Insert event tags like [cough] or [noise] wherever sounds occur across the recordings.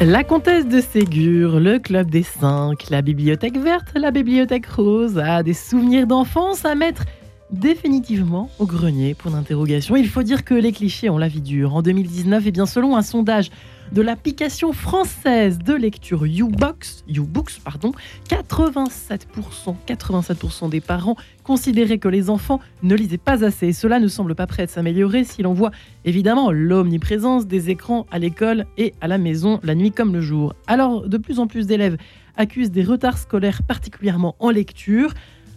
La comtesse de Ségur, le club des cinq, la bibliothèque verte, la bibliothèque rose, a des souvenirs d'enfance à mettre définitivement au grenier pour d'interrogation. Il faut dire que les clichés ont la vie dure. En 2019, et eh bien selon un sondage de l'application française de lecture YouBox, YouBooks, pardon, 87%, 87% des parents considéraient que les enfants ne lisaient pas assez. Cela ne semble pas prêt de s'améliorer si l'on voit évidemment l'omniprésence des écrans à l'école et à la maison, la nuit comme le jour. Alors, de plus en plus d'élèves accusent des retards scolaires, particulièrement en lecture.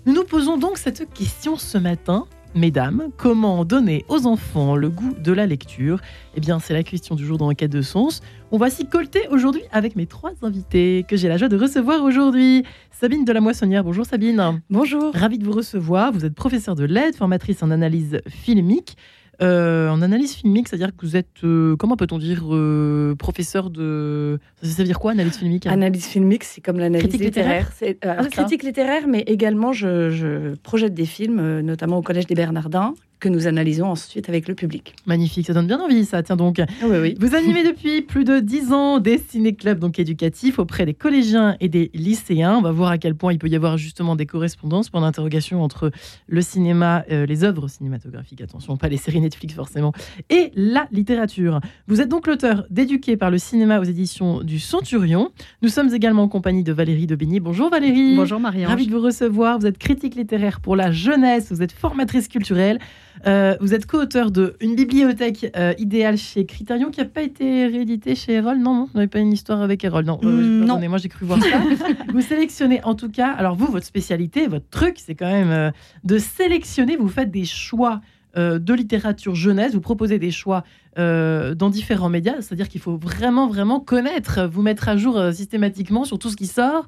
Nous nous posons donc cette question ce matin. Mesdames, comment donner aux enfants le goût de la lecture? Eh bien, c'est la question du jour dans Enquête de Sens. On va s'y colter aujourd'hui avec mes trois invités que j'ai la joie de recevoir aujourd'hui. Sabine de la Moissonnière, bonjour Sabine. Bonjour. Ravie de vous recevoir. Vous êtes professeure de l'aide, formatrice en analyse filmique. Euh, en analyse filmique, c'est-à-dire que vous êtes, euh, comment peut-on dire, euh, professeur de... Ça veut dire quoi, analyse filmique Analyse filmique, c'est comme l'analyse littéraire. C'est, ah, critique littéraire, mais également je, je projette des films, notamment au Collège des Bernardins, que nous analysons ensuite avec le public. Magnifique, ça donne bien envie, ça. Tiens donc. Oui, oui. Vous animez [laughs] depuis plus de 10 ans des ciné-clubs donc éducatifs auprès des collégiens et des lycéens. On va voir à quel point il peut y avoir justement des correspondances, point d'interrogation entre le cinéma, euh, les œuvres cinématographiques, attention, pas les séries Netflix forcément, et la littérature. Vous êtes donc l'auteur d'Éduquer par le cinéma aux éditions du Centurion. Nous sommes également en compagnie de Valérie Debigny. Bonjour Valérie. Bonjour Marie. Ravi de vous recevoir. Vous êtes critique littéraire pour la jeunesse, vous êtes formatrice culturelle. Euh, vous êtes co-auteur de Une bibliothèque euh, idéale chez Criterion qui n'a pas été réédité chez Erol. Non, non, vous n'avez pas une histoire avec Erol? Non, euh, non. moi j'ai cru voir ça. [laughs] vous sélectionnez en tout cas, alors vous, votre spécialité, votre truc, c'est quand même de sélectionner, vous faites des choix de littérature jeunesse, vous proposez des choix dans différents médias, c'est-à-dire qu'il faut vraiment, vraiment connaître, vous mettre à jour systématiquement sur tout ce qui sort.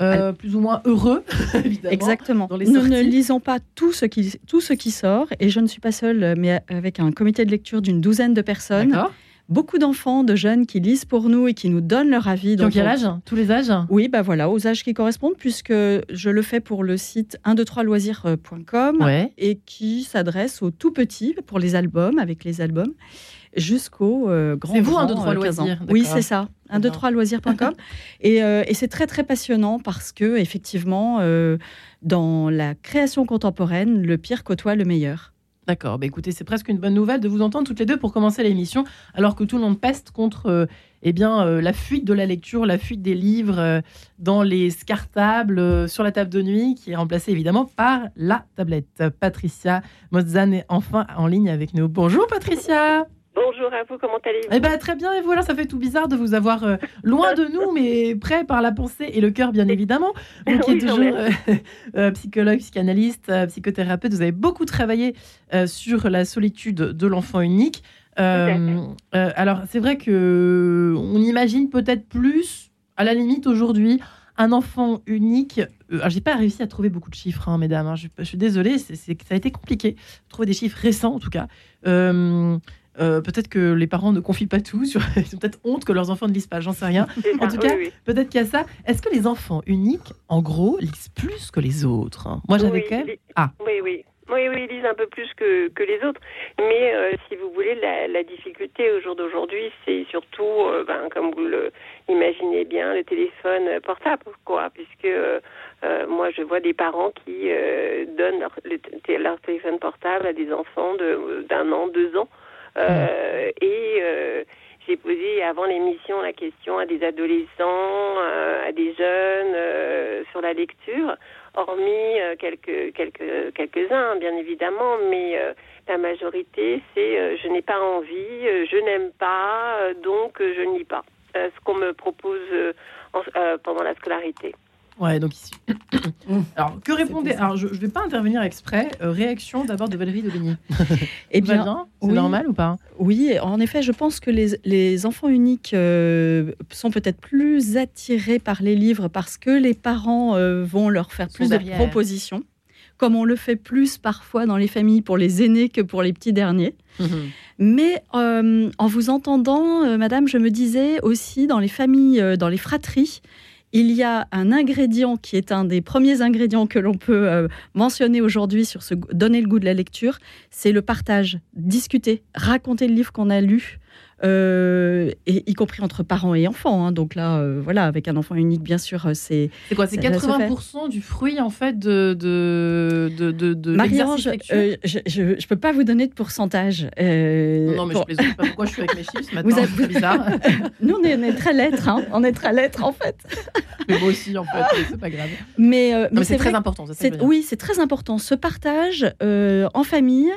Euh, plus ou moins heureux, [laughs] évidemment. Exactement. Nous ne lisons pas tout ce, qui, tout ce qui sort, et je ne suis pas seule, mais avec un comité de lecture d'une douzaine de personnes. Beaucoup d'enfants, de jeunes qui lisent pour nous et qui nous donnent leur avis. Donc, quel âge? Tous les âges? Oui, bah voilà, aux âges qui correspondent, puisque je le fais pour le site 123loisirs.com et qui s'adresse aux tout petits pour les albums, avec les albums jusqu'au euh, grand. C'est vous, 1, 2, 3 loisirs Oui, c'est ça. 1, 2, 3 loisirs.com. et, euh, et c'est très, très passionnant parce que, effectivement, euh, dans la création contemporaine, le pire côtoie le meilleur. D'accord. Bah écoutez, c'est presque une bonne nouvelle de vous entendre toutes les deux pour commencer l'émission, alors que tout le monde peste contre eh bien, la fuite de la lecture, la fuite des livres dans les scartables, sur la table de nuit, qui est remplacée évidemment par la tablette. Patricia Mozan est enfin en ligne avec nous. Bonjour Patricia Bonjour à vous, comment allez-vous Eh ben très bien, et voilà, ça fait tout bizarre de vous avoir euh, loin de nous, mais près par la pensée et le cœur, bien évidemment. [laughs] Vous qui êtes toujours euh, [laughs] euh, psychologue, psychanalyste, psychothérapeute, vous avez beaucoup travaillé sur la solitude de l'enfant unique. alors c'est vrai que on imagine peut-être plus, à la limite aujourd'hui, un enfant unique. j'ai pas réussi à trouver beaucoup de chiffres, hein, mesdames. Hein, je, je, suis désolée, c'est, ça a été compliqué. Trouver des chiffres récents, en tout cas. Euh, peut-être que les parents ne confient pas tout, sur... [laughs] ils ont peut-être honte que leurs enfants ne lisent pas, j'en sais rien. En tout cas, peut-être qu'il y a ça. Est-ce que les enfants uniques, en gros, lisent plus que les autres? Moi, j'avais quand même. Ah. Oui, oui. Oui, oui, ils lisent un peu plus que, que les autres. Mais euh, si vous voulez, la, difficulté au jour d'aujourd'hui, c'est surtout, euh, ben, comme vous le imaginez bien, le téléphone portable, quoi. Puisque moi, je vois des parents qui donnent leur, leur, téléphone portable à des enfants d'un an, deux ans. Euh, et euh, j'ai posé avant l'émission la question à des adolescents, euh, à des jeunes sur la lecture, hormis quelques quelques quelques-uns bien évidemment, mais la majorité c'est je n'ai pas envie, je n'aime pas, donc je lis pas. ce qu'on me propose pendant la scolarité. Ouais, donc ici. [coughs] Alors, que répondez Alors, je ne vais pas intervenir exprès. Euh, réaction d'abord de Valérie de [laughs] Eh bien, c'est normal ou pas? Oui, en effet, je pense que les, les enfants uniques euh, sont peut-être plus attirés par les livres parce que les parents euh, vont leur faire plus de propositions, comme on le fait plus parfois dans les familles pour les aînés que pour les petits derniers. Mhm. Mais en vous entendant, Madame, je me disais aussi dans les familles, dans les fratries, il y a un ingrédient qui est un des premiers ingrédients que l'on peut euh, mentionner aujourd'hui sur ce donner le goût de la lecture, c'est le partage, discuter, raconter le livre qu'on a lu, euh, et, y compris entre parents et enfants. Hein. Donc là, euh, voilà, avec un enfant unique, bien sûr, euh, c'est. C'est quoi C'est 80% du fruit, en fait, de. de, de, de, Marie-Ange, je ne peux pas vous donner de pourcentage. non, mais je plaisante pas pourquoi je suis avec mes chiffres [laughs] maintenant. Vous êtes... bizarre. [laughs] Nous, on est, très lettres, hein. on est très lettres, en fait. mais moi aussi, en fait, c'est pas grave. Mais, mais, c'est très important. oui, c'est très important. Ce partage en famille.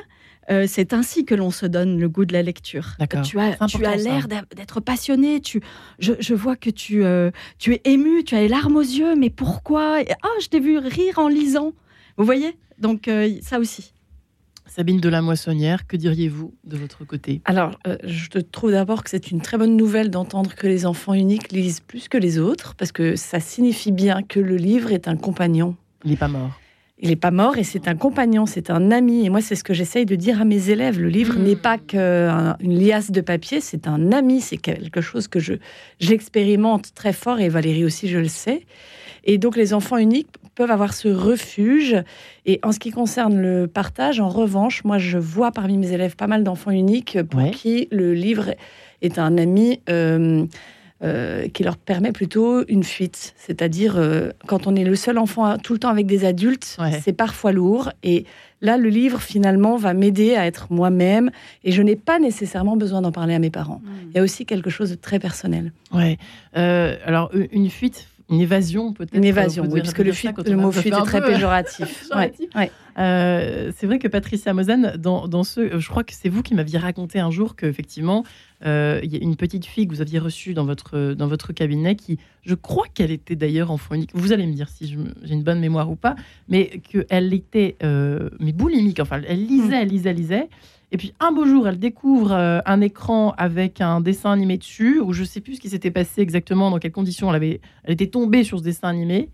Euh, c'est ainsi que l'on se donne le goût de la lecture. Tu as, tu as l'air d'être passionné. Tu, je, vois que tu, euh, tu es ému, tu as les larmes aux yeux. Mais pourquoi? Ah, je t'ai vu rire en lisant. Vous voyez? Donc euh, ça aussi. Sabine de la Moissonnière, que diriez-vous de votre côté? Alors, je trouve d'abord que c'est une très bonne nouvelle d'entendre que les enfants uniques lisent plus que les autres, parce que ça signifie bien que le livre est un compagnon. Il n'est pas mort. Il n'est pas mort et c'est un compagnon, c'est un ami. Et moi, c'est ce que j'essaye de dire à mes élèves. Le livre hmm. n'est pas qu'une liasse de papier, c'est un ami, c'est quelque chose que je j'expérimente très fort et Valérie aussi, je le sais. Et donc, les enfants uniques peuvent avoir ce refuge. Et en ce qui concerne le partage, en revanche, moi, je vois parmi mes élèves pas mal d'enfants uniques pour qui le livre est un ami. Euh, euh, qui leur permet plutôt une fuite. C'est-à-dire, euh, quand on est le seul enfant tout le temps avec des adultes, c'est parfois lourd. Et là, le livre, finalement, va m'aider à être moi-même. Et je n'ai pas nécessairement besoin d'en parler à mes parents. Hmm. Il y a aussi quelque chose de très personnel. Ouais. Euh, alors, une fuite, une évasion peut-être. Une évasion, oui, puisque le, fuite, le mot fuite est très péjoratif. [laughs] Euh, c'est vrai que Patricia Mozan, dans, dans, ce, je crois que c'est vous qui m'aviez raconté un jour qu'effectivement, euh, il y a une petite fille que vous aviez reçue dans votre, dans votre cabinet qui, je crois qu'elle était d'ailleurs enfant unique. Vous allez me dire si j'ai une bonne mémoire ou pas, mais qu'elle était euh, mais boulimique. Enfin, elle lisait, elle lisait, elle lisait. Et puis un beau jour, elle découvre euh, un écran avec un dessin animé dessus, où je ne sais plus ce qui s'était passé exactement, dans quelles conditions elle, avait, elle était tombée sur ce dessin animé,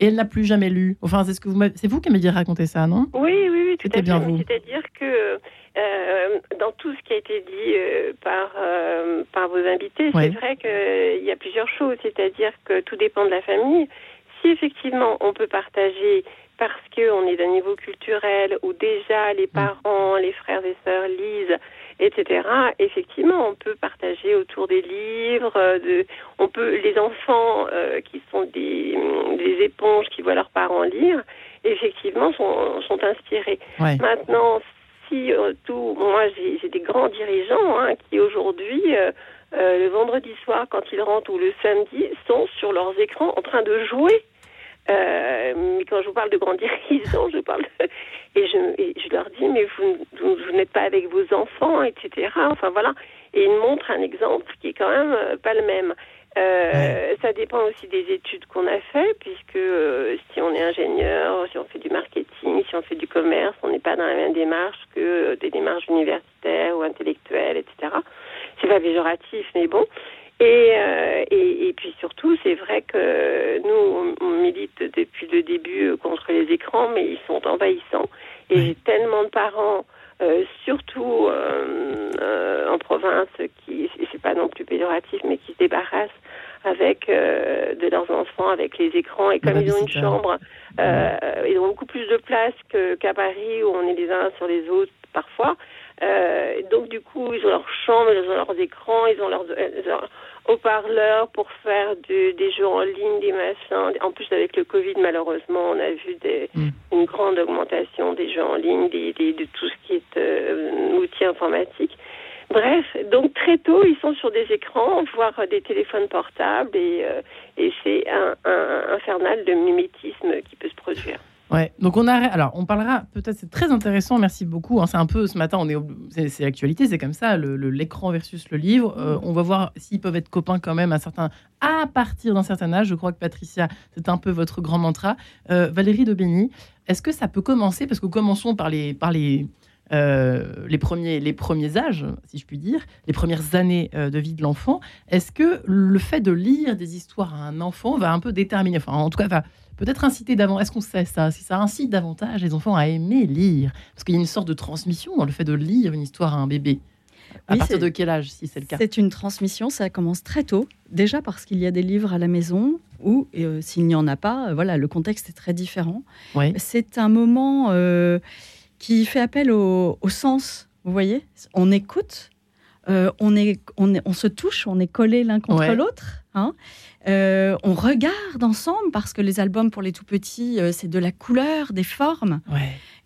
et elle n'a plus jamais lu. Enfin, c'est ce que vous c'est vous qui m'avez raconté ça, non? Oui, oui, oui, tout à bien vous. C'est-à-dire que euh, dans tout ce qui a été dit euh, par par vos invités, c'est vrai qu'il y a plusieurs choses. C'est-à-dire que tout dépend de la famille. Si effectivement on peut partager parce qu'on est d'un niveau culturel où déjà les mm. parents, les frères et sœurs lisent, etc. Effectivement, on peut partager autour des livres. Euh, de, on peut, les enfants euh, qui sont des, des, éponges qui voient leurs parents lire, effectivement, sont, sont inspirés. Maintenant, euh, tout, moi, j'ai des grands dirigeants hein, qui aujourd'hui le vendredi soir, quand ils rentrent, ou le samedi, sont sur leurs écrans en train de jouer euh, mais quand je vous parle de grandir, [laughs] je parle et, je, je leur dis mais vous, vous, n'êtes pas avec vos enfants, etc. Enfin voilà, et ils montrent un exemple qui est quand même euh, pas le même. Euh, Ça dépend aussi des études qu'on a fait, puisque euh, si on est ingénieur, si on fait du marketing, si on fait du commerce, on n'est pas dans la même démarche que des démarches universitaires ou intellectuelles, etc. C'est pas péjoratif, mais bon. Euh, et, et, puis surtout, c'est vrai que nous, on, milite depuis le début euh, contre les écrans, mais ils sont envahissants. Et j'ai tellement de parents, euh, surtout en province, qui, c'est pas non plus péjoratif, mais qui se débarrassent avec de leurs enfants, avec les écrans. Et comme ils ont une chambre, ils ont beaucoup plus de place qu'à Paris, où on est les uns sur les autres parfois. Euh, donc du coup, ils ont leur chambre, ils ont leurs écrans, ils ont leurs, haut-parleurs pour faire des jeux en ligne, des machins. En plus, avec le Covid, malheureusement, on a vu des, mm. une grande augmentation des jeux en ligne, des, de tout ce qui est euh, outils informatiques. Bref, donc très tôt, ils sont sur des écrans, voire des téléphones portables, et, euh, et c'est un, un infernal de mimétisme qui peut se produire. Ouais, donc on a, alors on parlera peut-être, c'est très intéressant, merci beaucoup. Hein, c'est un peu ce matin, on est, c'est l'actualité, c'est comme ça, le, l'écran versus le livre. Euh, on va voir s'ils peuvent être copains quand même à certains, à partir d'un certain âge. Je crois que Patricia, c'est un peu votre grand mantra. Euh, Valérie Béni, est-ce que ça peut commencer? Parce que commençons par les, par les, euh, les, premiers, les premiers âges, si je puis dire, les premières années de vie de l'enfant. Est-ce que le fait de lire des histoires à un enfant va un peu déterminer, enfin en tout cas va peut-être inciter davantage. Est-ce qu'on sait ça? Si ça incite davantage les enfants à aimer lire Parce qu'il y a une sorte de transmission dans le fait de lire une histoire à un bébé. À partir de quel âge, si c'est le cas? C'est une transmission, ça commence très tôt. Déjà parce qu'il y a des livres à la maison ou euh, s'il n'y en a pas, euh, voilà, le contexte est très différent. C'est un moment euh, qui fait appel au, au, sens. Vous voyez, on écoute on, est, on, est, on se touche, on est collés l'un contre l'autre. Hein. on regarde ensemble parce que les albums pour les tout petits, c'est de la couleur, des formes.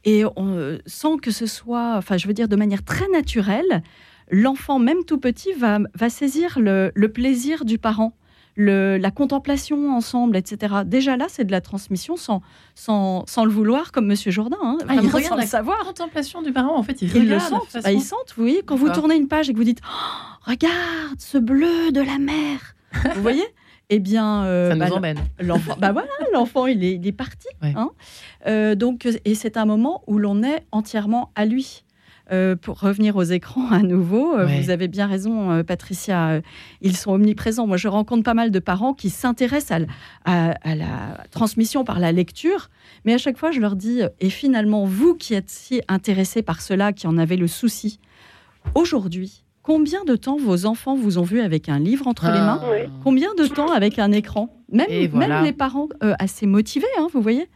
Et on, sans que ce soit, enfin, je veux dire, de manière très naturelle, l'enfant, même tout petit, va, va saisir le, plaisir du parent. La contemplation ensemble, etc. Déjà là, c'est de la transmission sans, sans, sans, le vouloir, comme Monsieur Jourdain. Hein, ah, il regarde la savoir. contemplation du parent, en fait, il, le sent. Bah, il sent, oui. Quand vous tournez une page et que vous dites oh, Regarde ce bleu de la mer [laughs] Vous voyez? Eh bien, euh, ça nous bah, emmène. L'enfant, bah voilà, l'enfant, il est, il est parti. Hein. Euh, donc, et c'est un moment où l'on est entièrement à lui. Euh, pour revenir aux écrans à nouveau, euh, vous avez bien raison, euh, Patricia, ils sont omniprésents. Moi, je rencontre pas mal de parents qui s'intéressent à, la transmission par la lecture, mais à chaque fois, je leur dis, et finalement, vous qui êtes si intéressés par cela, qui en avez le souci, aujourd'hui, Combien de temps vos enfants vous ont vu avec un livre entre les mains ah. Combien de temps avec un écran même, même les parents euh, assez motivés, hein, vous voyez.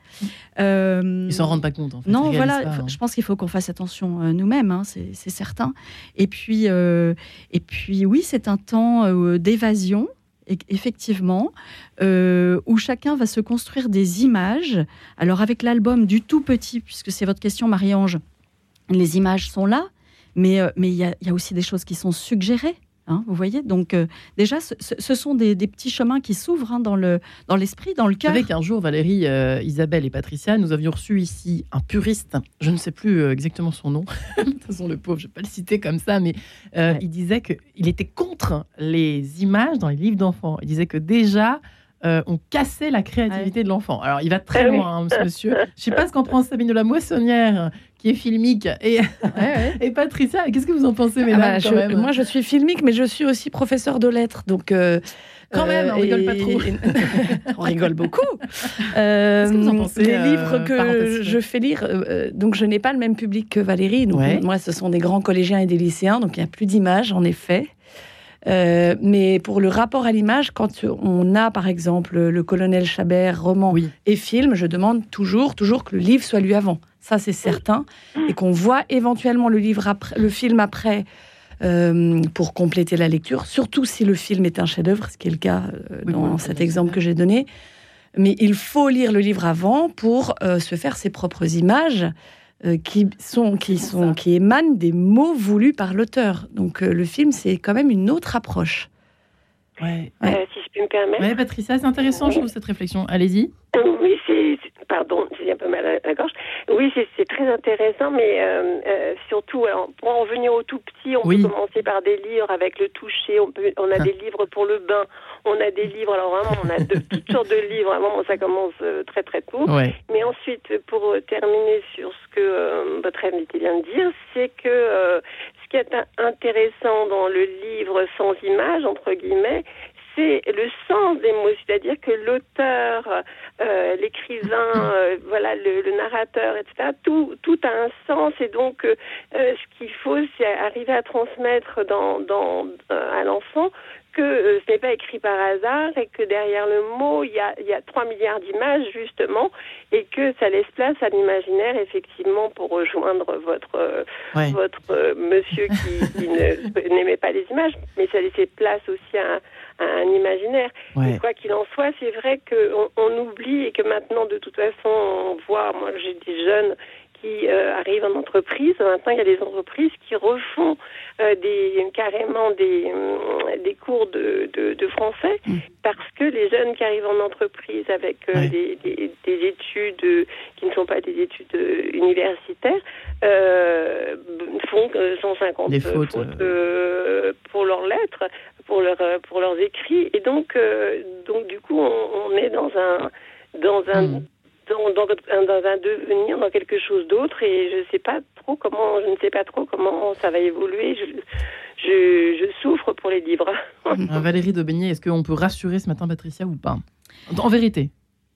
Euh, Ils s'en rendent pas compte. En fait. Non, voilà, hein. je pense qu'il faut qu'on fasse attention euh, nous-mêmes, hein, c'est certain. Et puis, euh, et puis oui, c'est un temps d'évasion, e-, effectivement, où chacun va se construire des images. Alors avec l'album du tout petit, puisque c'est votre question, Marie-Ange, les images sont là, mais euh, mais il y, a aussi des choses qui sont suggérées. Hein, vous voyez Donc, euh, déjà, ce, sont des, petits chemins qui s'ouvrent hein, dans, le, dans l'esprit, dans le cœur. Vous savez qu'un jour, Valérie, euh, Isabelle et Patricia, nous avions reçu ici un puriste, je ne sais plus exactement son nom, [laughs] de toute façon, le pauvre, je ne vais pas le citer comme ça, mais il disait qu'il était contre les images dans les livres d'enfants. Il disait que déjà, on cassait la créativité de l'enfant. Alors, il va très ah loin, hein, monsieur. Je ne sais pas ce qu'en pense Sabine de la Moissonnière, qui est filmique. Et, [laughs] et Patricia, qu'est-ce que vous en pensez, mesdames ah bah, Moi, je suis filmique, mais je suis aussi professeur de lettres. Donc. Euh, quand même, on rigole pas trop. [laughs] [laughs] on rigole beaucoup. Euh, que vous en pensez, les livres euh, que je fais lire, donc je n'ai pas le même public que Valérie. Donc moi, ce sont des grands collégiens et des lycéens, donc il n'y a plus d'images, en effet. mais pour le rapport à l'image, quand on a par exemple le colonel Chabert, roman et film, je demande toujours, toujours que le livre soit lu avant ça c'est certain, et qu'on voit éventuellement le livre après, le film après. Euh, pour compléter la lecture, surtout si le film est un chef-d'œuvre, ce qui est le cas euh, dans cet exemple que j'ai donné. Mais il faut lire le livre avant pour euh, se faire ses propres images qui sont qui sont qui émanent des mots voulus par l'auteur. Donc le film, c'est quand même une autre approche. Ouais. si je peux me permettre. Ouais, Patricia, c'est intéressant, je trouve cette réflexion. Allez-y. Oui, c'est pardon, j'ai un peu mal à la gorge. Oui, c'est très intéressant, mais euh, euh, surtout, pour en venir au tout petit, on peut commencer par des livres avec le toucher. On, peut, on a ah. des livres pour le bain, on a des livres. Alors vraiment, on a de, [laughs] toutes sortes de livres. Vraiment, ça commence euh, très très tôt. Mais ensuite, pour terminer sur ce que votre invité vient de dire, c'est que qui est intéressant dans le livre sans image entre guillemets, c'est le sens des mots, c'est-à-dire que l'auteur, euh, l'écrivain, [clears throat] euh, voilà, le, narrateur, etc. Tout, tout a un sens et donc euh, ce qu'il faut, c'est arriver à transmettre dans, dans à l'enfant que ce n'est pas écrit par hasard et que derrière le mot, il y a, il y a 3 milliards d'images, justement, et que ça laisse place à l'imaginaire, effectivement, pour rejoindre votre, votre monsieur qui, qui [laughs] n'aimait pas les images, mais ça laissait place aussi à un imaginaire. quoi qu'il en soit, c'est vrai qu'on on oublie et que maintenant, de toute façon, on voit, moi j'ai des jeunes qui euh, arrivent en entreprise. Maintenant, il y a des entreprises qui refont euh, des, carrément des, euh, des cours de, de, français mm. parce que les jeunes qui arrivent en entreprise avec des, des, études qui ne sont pas des études universitaires font 150 des fautes, pour leurs lettres pour, leur, euh, pour leurs écrits. Et donc, euh, donc du coup, on, est dans un, dans un, hmm. Dans, un devenir, dans quelque chose d'autre. Et je sais pas trop comment, je ne sais pas trop comment ça va évoluer. Je, je, souffre pour les livres. [laughs] Valérie de Valérie est-ce qu'on peut rassurer ce matin Patricia ou pas? En vérité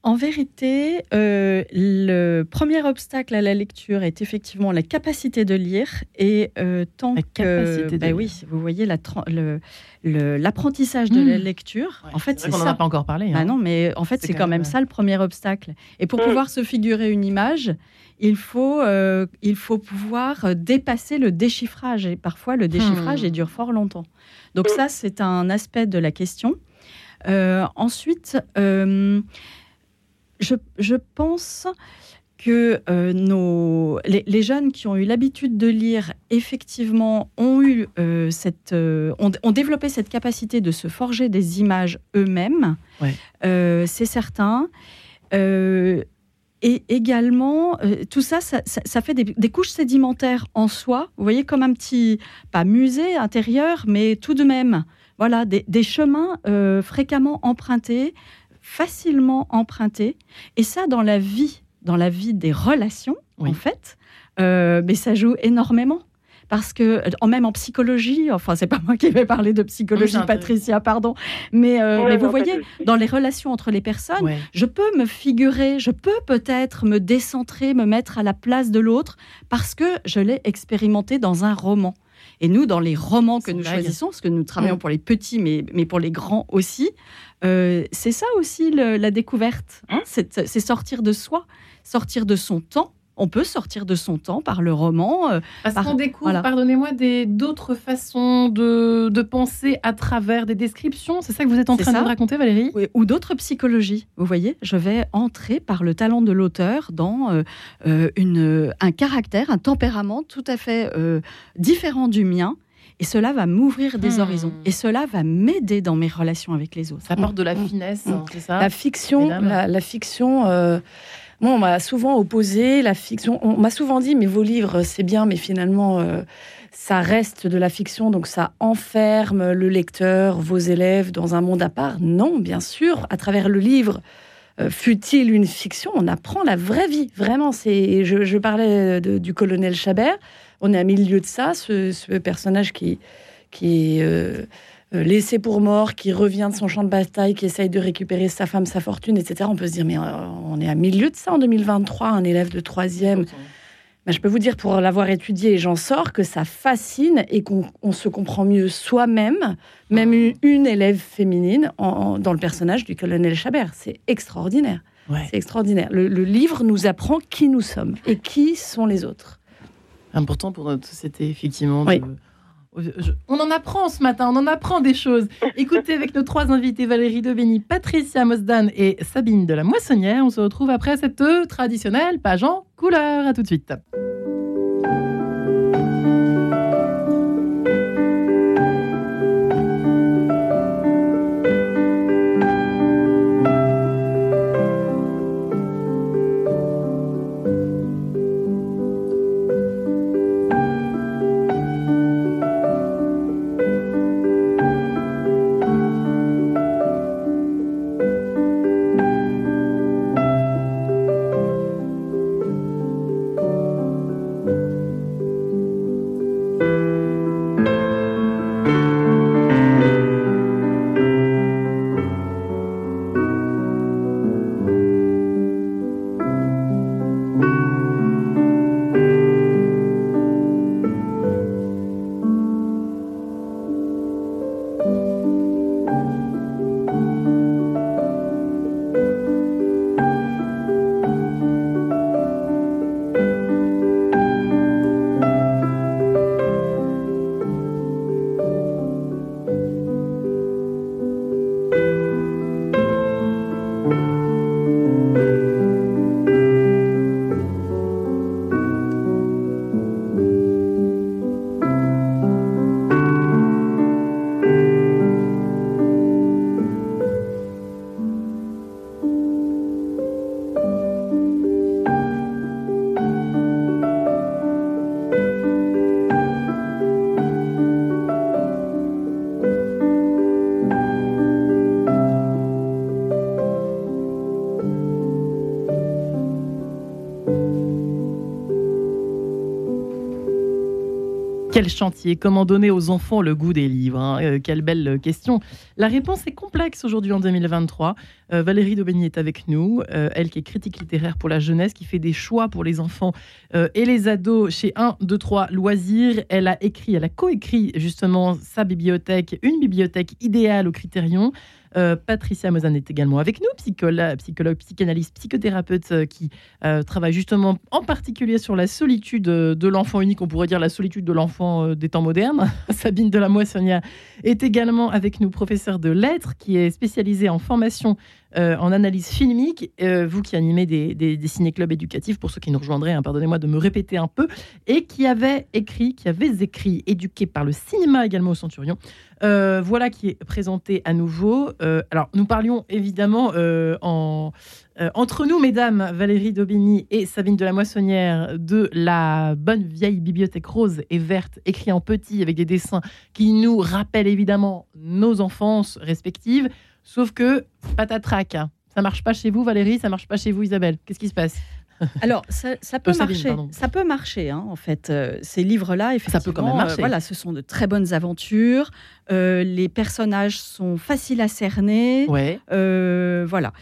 En vérité, euh, le premier obstacle à la lecture est effectivement la capacité de lire. Et euh, tant la que. De bah oui, vous voyez l'apprentissage de la mmh. lecture. en fait, c'est ça. On n'en a pas encore parlé. Bah hein. non, mais en fait, c'est quand, même ça le premier obstacle. Et pour mmh. pouvoir se figurer une image, il faut, euh, il faut pouvoir dépasser le déchiffrage. Et parfois, le déchiffrage, il mmh. dure fort longtemps. Donc, ça, c'est un aspect de la question. ensuite, je, pense que euh, nos, les, jeunes qui ont eu l'habitude de lire, effectivement, ont, eu, euh, cette, euh, ont, développé cette capacité de se forger des images eux-mêmes. C'est certain. et également, tout ça ça, fait des, couches sédimentaires en soi. Vous voyez, comme un petit, pas musée intérieur, mais tout de même, voilà, des, des chemins fréquemment empruntés facilement emprunté. Et ça, dans la vie, dans la vie des relations, en fait, euh, mais ça joue énormément. Parce que, même en psychologie, enfin, c'est pas [laughs] moi qui vais parler de psychologie, Patricia, pardon, mais, euh, mais vous voyez, dans les relations entre les personnes, je peux me figurer, je peux peut-être me décentrer, me mettre à la place de l'autre, parce que je l'ai expérimenté dans un roman. Et nous, dans les romans que nous choisissons, parce que nous travaillons mm. pour les petits, mais, mais pour les grands aussi, euh, c'est ça aussi la découverte. Hein c'est sortir de soi, sortir de son temps on peut sortir de son temps par le roman. Euh, Parce qu'on découvre, pardonnez-moi, d'autres façons de, penser à travers des descriptions. C'est ça que vous êtes en train de raconter, Valérie? Ou d'autres psychologies. Vous voyez, je vais entrer par le talent de l'auteur dans euh, euh, une, un caractère, un tempérament tout à fait différent du mien. Et cela va m'ouvrir des hmm. horizons. Et cela va m'aider dans mes relations avec les autres. Ça apporte de la hmm. finesse, hmm. c'est ça La fiction, la, fiction moi, on m'a souvent opposé la fiction. On m'a souvent dit, mais vos livres, c'est bien, mais finalement, euh, ça reste de la fiction, donc ça enferme le lecteur, vos élèves, dans un monde à part. Non, bien sûr, à travers le livre, euh, fut-il une fiction, on apprend la vraie vie. Vraiment, c'est. Je, parlais du colonel Chabert. On est à milieu de ça, ce, personnage qui qui est euh, euh, laissé pour mort, qui revient de son champ de bataille, qui essaye de récupérer sa femme, sa fortune, etc. On peut se dire, mais euh, on est à milieu de ça en 2023, un élève de troisième. Ben, je peux vous dire, pour l'avoir étudié, et j'en sors, que ça fascine et qu'on se comprend mieux soi-même, même ah. une, élève féminine, dans le personnage du colonel Chabert. C'est extraordinaire. C'est extraordinaire. Le, livre nous apprend qui nous sommes et qui sont les autres. Important pour notre société, effectivement, de, on en apprend ce matin, on en apprend des choses. [laughs] Écoutez avec nos trois invités, Valérie Debény, Patricia Mosdan et Sabine de la Moissonnière. On se retrouve après cette traditionnelle page en couleur. À tout de suite. Quel chantier Comment donner aux enfants le goût des livres hein euh, Quelle belle question. La réponse est complexe aujourd'hui en 2023. Euh, Valérie Daubigny est avec nous, euh, elle qui est critique littéraire pour la jeunesse, qui fait des choix pour les enfants et les ados chez 1, 2, 3 Loisirs. Elle a écrit, elle a coécrit justement sa bibliothèque, une bibliothèque idéale au Critérion. Euh, Patricia Mozan est également avec nous, psychologue, psychologue psychanalyste, psychothérapeute euh, qui euh, travaille justement en particulier sur la solitude de l'enfant unique, on pourrait dire la solitude de l'enfant des temps modernes. [laughs] Sabine de la Moissonnière est également avec nous, professeure de lettres, qui est spécialisée en formation en analyse filmique, vous qui animez des, des, ciné-clubs éducatifs, pour ceux qui nous rejoindraient, hein, pardonnez-moi de me répéter un peu, et qui avait écrit, qui avait écrit, éduqué par le cinéma également au Centurion, euh, voilà qui est présenté à nouveau. Euh, alors, nous parlions évidemment euh, en, entre nous, mesdames, Valérie Daubigny et Sabine de la Moissonnière, de la bonne vieille bibliothèque rose et verte, écrit en petit avec des dessins qui nous rappellent évidemment nos enfances respectives. Sauf que, patatrac, hein. ça marche pas chez vous, Valérie, ça marche pas chez vous, Isabelle. Qu'est-ce qui se passe? [laughs] Alors, ça, peut marcher. Ça peut marcher, hein, en fait. Euh, ces livres-là, effectivement, ça peut quand même marcher. Euh, voilà, ce sont de très bonnes aventures. Euh, les personnages sont faciles à cerner. Ouais. voilà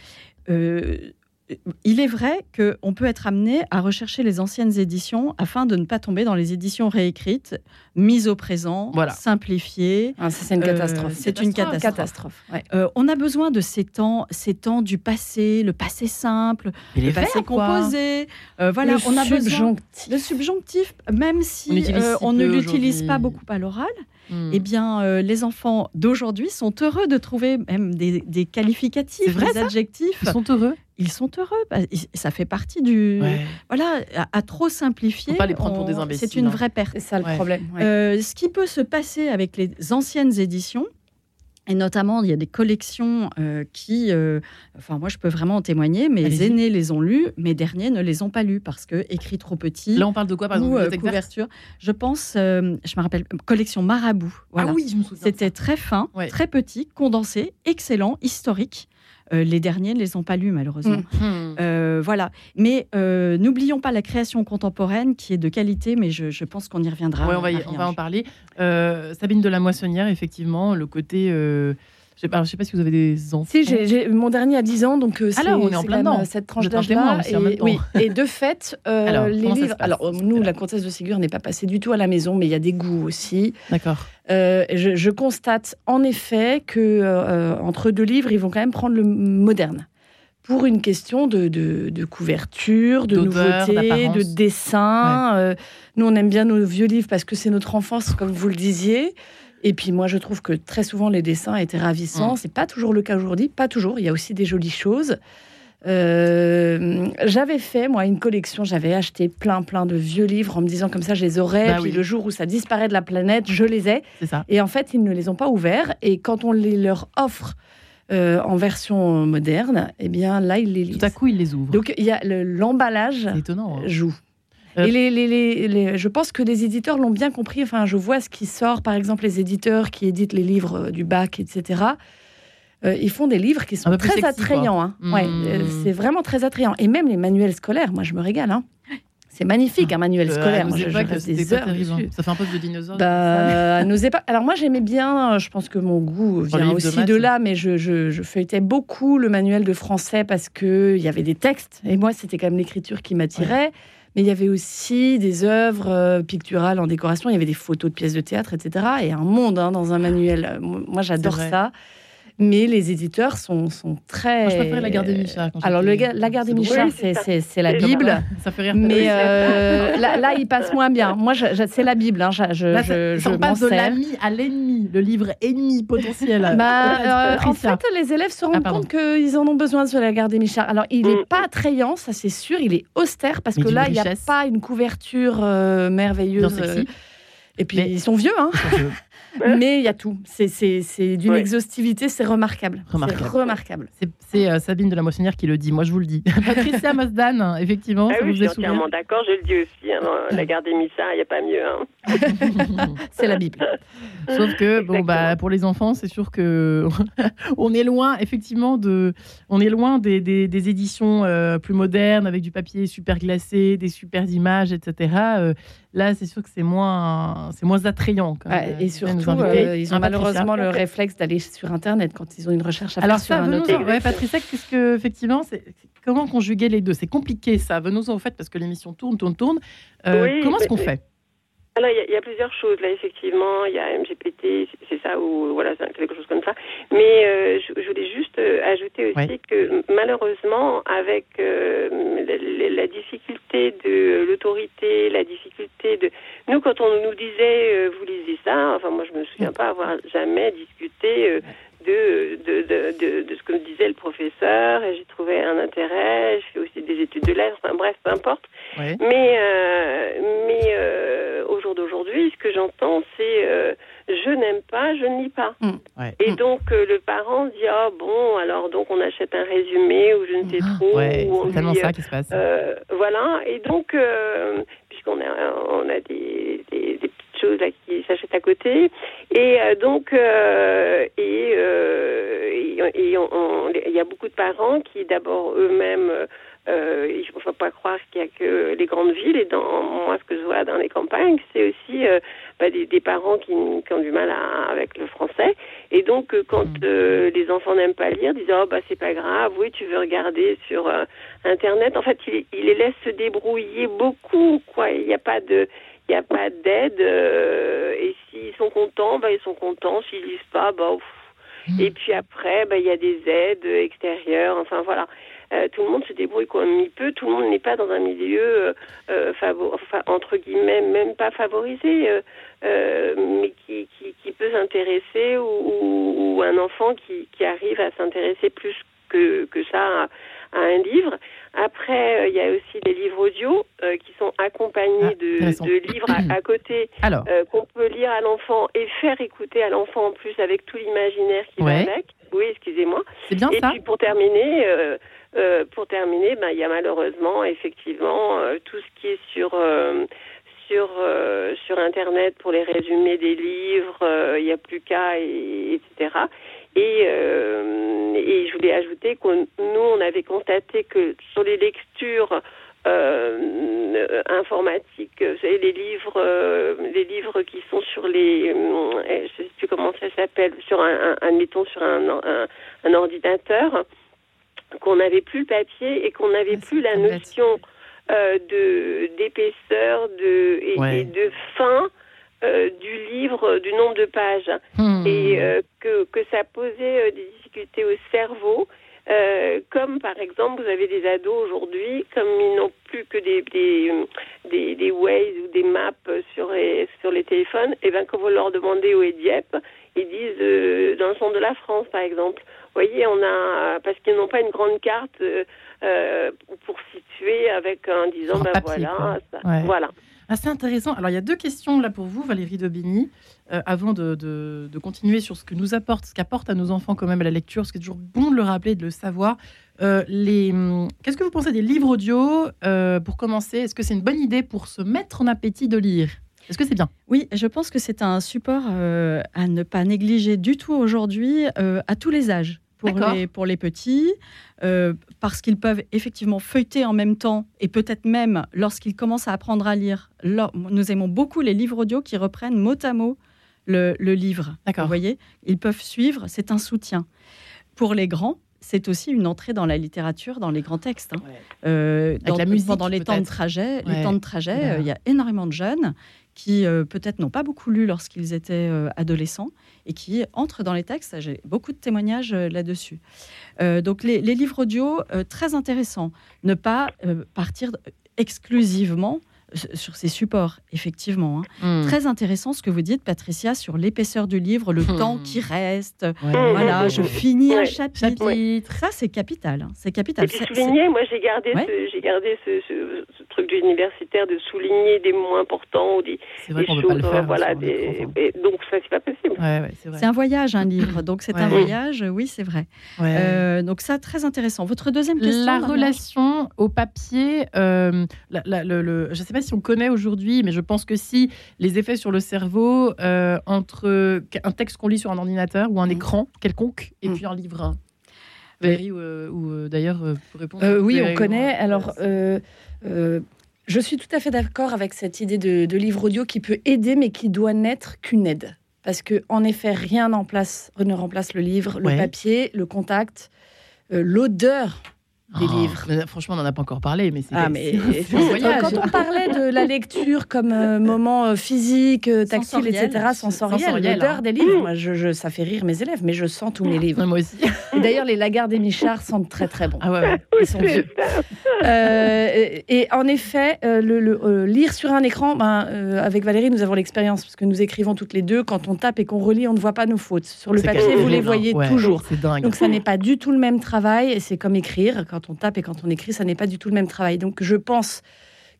il est vrai qu'on peut être amené à rechercher les anciennes éditions afin de ne pas tomber dans les éditions réécrites, mises au présent, simplifiées. Ah, c'est une euh, catastrophe. c'est une catastrophe. Euh, on a besoin de ces temps, ces temps du passé, le passé simple, le passé composé. Euh, voilà, on a besoin le subjonctif, même si on, ne l'utilise pas beaucoup à l'oral. Hmm. Eh bien, les enfants d'aujourd'hui sont heureux de trouver même des, qualificatifs, des adjectifs. Ils sont heureux ils sont heureux. Bah, ça fait partie du. Voilà, à, trop simplifier. Faut pas les prendre pour des imbéciles. C'est une hein. vraie perte. C'est ça le problème. Euh, ce qui peut se passer avec les anciennes éditions, et notamment, il y a des collections euh, qui, euh, enfin moi je peux vraiment en témoigner, mes aînés les ont lus, mes derniers ne les ont pas lus parce que écrit trop petit. Là on parle de quoi par exemple couverture Je pense, je me rappelle, collection Marabout. Ah oui, je me souviens. C'était très fin, très petit, condensé, excellent, historique. Euh, les derniers ne les ont pas lus, malheureusement. Mmh. Mmh. Euh, voilà. Mais euh, n'oublions pas la création contemporaine qui est de qualité, mais je, pense qu'on y reviendra. on, va, on va en parler. Sabine de la Moissonnière, effectivement, le côté je ne sais, pas si vous avez des enfants. Si, mon dernier a 10 ans, donc euh, c'est, on est en plein dedans. cette tranche d'âge-là. Et, oui, et de fait, euh, [laughs] alors, les livres. Alors, nous, la comtesse de Ségur n'est pas passée du tout à la maison, mais il y a des goûts aussi. D'accord. Euh, je, constate en effet que entre deux livres, ils vont quand même prendre le moderne pour une question de, de, couverture, de nouveauté, de dessin. nous, on aime bien nos vieux livres parce que c'est notre enfance, comme vous le disiez. Et puis moi, je trouve que très souvent les dessins étaient ravissants. Ce mm. C'est pas toujours le cas aujourd'hui, pas toujours. Il y a aussi des jolies choses. Euh, j'avais fait moi une collection, j'avais acheté plein plein de vieux livres en me disant comme ça je les aurais. Bah puis le jour où ça disparaît de la planète, je les ai. Ça. Et en fait, ils ne les ont pas ouverts. Et quand on les leur offre euh, en version moderne, eh bien là, ils les lisent. Tout à coup, ils les ouvrent. Donc il y a l'emballage étonnant, hein. joue. Et les, les, je pense que les éditeurs l'ont bien compris. Enfin, je vois ce qui sort, par exemple, les éditeurs qui éditent les livres euh, du bac, etc. Euh, ils font des livres qui sont très attrayants. Hein. Ouais, hmm. euh, c'est vraiment très attrayant. Et même les manuels scolaires, moi, je me régale. Hein. C'est magnifique un manuel scolaire. Moi, je, je des heures hein. Ça fait un peu de dinosaure. Bah, Alors moi j'aimais bien, je pense que mon goût vient aussi de, là, mais je, je, feuilletais beaucoup le manuel de français parce qu'il y avait des textes. Et moi c'était quand même l'écriture qui m'attirait mais il y avait aussi des œuvres euh, picturales en décoration, il y avait des photos de pièces de théâtre, etc. Et un monde hein, dans un manuel. Moi, j'adore ça mais les éditeurs sont, sont très. Moi, je préfère la Garde des Michards. Alors, le, la Garde des Michards, c'est la Bible. Ça fait rire. Mais euh, là, là, il passe moins bien. Moi, c'est la Bible. Hein. Je, je, je, on passe de l'ami à l'ennemi, le livre ennemi potentiel. Bah, [laughs] euh, en fait, les élèves se rendent ah, compte qu'ils en ont besoin sur la Garde des Michards. Alors, il n'est mm. pas attrayant, ça c'est sûr. Il est austère parce que là, il n'y a pas une couverture euh, merveilleuse. Euh, et puis, ils sont vieux. Hein. [laughs] mais il y a tout. C'est d'une exhaustivité, c'est remarquable. Remarquable. remarquable. C'est euh, Sabine de la Moissonnière qui le dit, moi je vous le dis. [laughs] Patricia Mosdan, effectivement, ah oui, je suis entièrement d'accord, je le dis aussi. Hein, la garde des Missa, il n'y a pas mieux. Hein. [laughs] c'est la Bible. Sauf que, bon, bah, pour les enfants, c'est sûr que [laughs] on est loin, effectivement, de, on est loin des, des, éditions euh, plus modernes avec du papier super glacé, des super images, etc. Euh, là, c'est sûr que c'est moins, c'est moins attrayant. et surtout, euh, ils ont malheureusement le réflexe d'aller sur Internet quand ils ont une recherche à faire sur un autre. Ouais, Patricia, puisque effectivement, c'est comment conjuguer les deux? C'est compliqué, ça. Venons-en au fait, parce que l'émission tourne, tourne, tourne. comment est-ce qu'on fait? Alors, il y, a plusieurs choses là, effectivement. Il y a MGPT, c'est ça, ou voilà, quelque chose comme ça. Mais euh, je, voulais juste euh, ajouter aussi que malheureusement, avec euh, la, difficulté de l'autorité, la difficulté de nous, quand on nous disait vous lisez ça, enfin moi je me souviens pas avoir jamais discuté de, de, de, de, ce que me disait le professeur et j'ai trouvé un intérêt. Je fais aussi des études de lettres, enfin bref, peu importe. Mais, euh, mais euh, au jour d'aujourd'hui, ce que j'entends, c'est euh, je n'aime pas, je ne lis pas. Mm. Et mm. donc le parent dit ah bon, alors donc on achète un résumé ou je ne sais ah, trop. c'est tellement ça qui se passe. voilà. Et donc puisqu'on a on a des, des, des là qui s'achètent à côté. Et euh, donc, euh, et euh, il y a beaucoup de parents qui d'abord eux-mêmes euh, il ne faut pas croire qu'il n'y a que les grandes villes. Et dans moi, ce que je vois dans les campagnes, c'est aussi bah, des, des, parents qui, qui, ont du mal à, avec le français. Et donc, quand mmh. les enfants n'aiment pas lire, disent oh bah c'est pas grave, oui tu veux regarder sur internet. En fait, il, il, les laisse se débrouiller beaucoup. Quoi, il n'y a pas de il n'y a pas d'aide. Euh, et s'ils sont contents, bah, ils sont contents. S'ils lisent pas, bah, hmm. Et puis après, bah, il y a des aides extérieures. Enfin voilà. Euh, tout le monde se débrouille comme il peut. Tout le monde n'est pas dans un milieu euh, enfin, entre guillemets même pas favorisé, mais qui, qui, qui peut s'intéresser ou, ou, un enfant qui, qui arrive à s'intéresser plus que, que ça à un livre. Après, euh, il y a aussi des livres audio euh, ah, de, livres à, côté [clears throat] euh, qu'on peut lire à l'enfant et faire écouter à l'enfant en plus avec tout l'imaginaire qui va avec. Oui, excusez-moi. C'est bien et ça. puis pour terminer, pour terminer, ben, il y a malheureusement effectivement tout ce qui est sur sur sur internet pour les résumés des livres, il n'y a plus qu'à etc. Et, euh, et je voulais ajouter que nous, on avait constaté que sur les lectures euh, informatiques, les livres, euh, les livres qui sont sur les, euh, je sais plus comment ça s'appelle, sur un, admettons sur un, un, ordinateur, qu'on n'avait plus le papier et qu'on n'avait ah, plus la notion euh, de d'épaisseur de et de fin du livre, du nombre de pages, hmm. et que, que ça posait des difficultés au cerveau. Comme par exemple, vous avez des ados aujourd'hui, comme ils n'ont plus que des, des, des, des Waze ou des maps sur les, sur les téléphones, et bien quand vous leur demandez où est Dieppe, ils disent dans le centre de la France, par exemple. Vous voyez, on a parce qu'ils n'ont pas une grande carte pour situer avec en disant ben voilà, voilà. Assez intéressant. Alors, il y a deux questions là pour vous, Valérie Daubigny, euh, avant de, de, continuer sur ce que nous apporte, ce qu'apporte à nos enfants quand même la lecture, parce que c'est toujours bon de le rappeler, de le savoir. Euh, les... Hum, qu'est-ce que vous pensez des livres audio euh, Pour commencer, est-ce que c'est une bonne idée pour se mettre en appétit de lire? Est-ce que c'est bien? Oui, je pense que c'est un support à ne pas négliger du tout aujourd'hui à tous les âges pour les, pour les petits, euh, parce qu'ils peuvent effectivement feuilleter en même temps, et peut-être même lorsqu'ils commencent à apprendre à lire. nous aimons beaucoup les livres audio qui reprennent mot à mot le, le livre. Vous voyez Ils peuvent suivre, c'est un soutien. Pour les grands, c'est aussi une entrée dans la littérature, dans les grands textes. Hein. Euh, dans, la musique, pendant les temps de trajet, les temps de trajet, euh, il y a énormément de jeunes qui peut-être n'ont pas beaucoup lu lorsqu'ils étaient adolescents et qui entrent dans les textes. J'ai beaucoup de témoignages euh, là-dessus. Euh, donc les, livres audio, euh, très intéressants. Ne pas partir exclusivement sur ces supports, effectivement. Hein. Hmm. Très intéressant ce que vous dites, Patricia, sur l'épaisseur du livre, le hmm. temps qui reste. Voilà, je finis un chapitre. Ça, c'est capital. Hein. C'est capital. Et puis souligner, moi, j'ai gardé, j'ai gardé ce, truc universitaire de souligner des moments importants ou des, vrai choses. Peut pas le faire voilà, des, donc ça c'est pas possible. c'est un voyage, un livre. Donc c'est un voyage, oui, c'est vrai. donc ça, très intéressant. Votre deuxième question La relation au papier, euh, le, je ne sais pas si on connaît aujourd'hui, mais je pense que si les effets sur le cerveau euh, entre un texte qu'on lit sur un ordinateur ou un mm. écran quelconque et mm. puis un livre. Valérie, ou, euh, d'ailleurs, pour répondre. oui, on connaît. Alors. je suis tout à fait d'accord avec cette idée de, livre audio qui peut aider, mais qui doit n'être qu'une aide. Parce que, en effet, rien ne remplace le livre, le papier, le contact, l'odeur des oh, livres. franchement, on n'en a pas encore parlé, mais c'est ah, [laughs] Quand on parlait de la lecture comme euh, moment euh, physique, euh, tactile, etc., sensoriel, l'odeur hein. des livres, moi, je, ça fait rire mes élèves, mais je sens tous mes livres. [laughs] moi aussi. [laughs] D'ailleurs, les Lagarde et Michard sentent très très bon. Ah ouais, Ils sont vieux. et, en effet, le, lire sur un écran, ben, avec Valérie, nous avons l'expérience, parce que nous écrivons toutes les deux, quand on tape et qu'on relit, on ne voit pas nos fautes. Sur le papier, vous les voyez toujours. Donc ça n'est pas du tout le même travail, et c'est comme écrire. Quand on tape et quand on écrit, ça n'est pas du tout le même travail. Donc je pense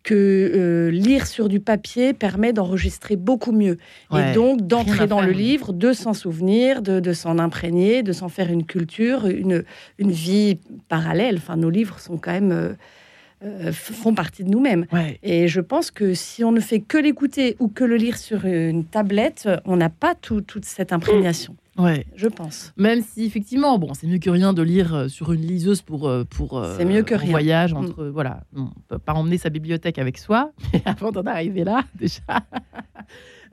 que euh, lire sur du papier permet d'enregistrer beaucoup mieux. et donc d'entrer dans le livre, de s'en souvenir, de, s'en imprégner, de s'en faire une culture, une, une vie parallèle. Enfin, nos livres sont quand même... Euh, euh, font partie de nous-mêmes. Et je pense que si on ne fait que l'écouter ou que le lire sur une tablette, on n'a pas toute cette imprégnation. Ouais. Je pense. Même si effectivement, bon, c'est mieux que rien de lire euh, sur une liseuse pour euh, pour euh, c'est mieux que rien. voyage entre voilà, on peut pas emmener sa bibliothèque avec soi. [laughs] Mais avant d'en arriver là, [laughs] déjà.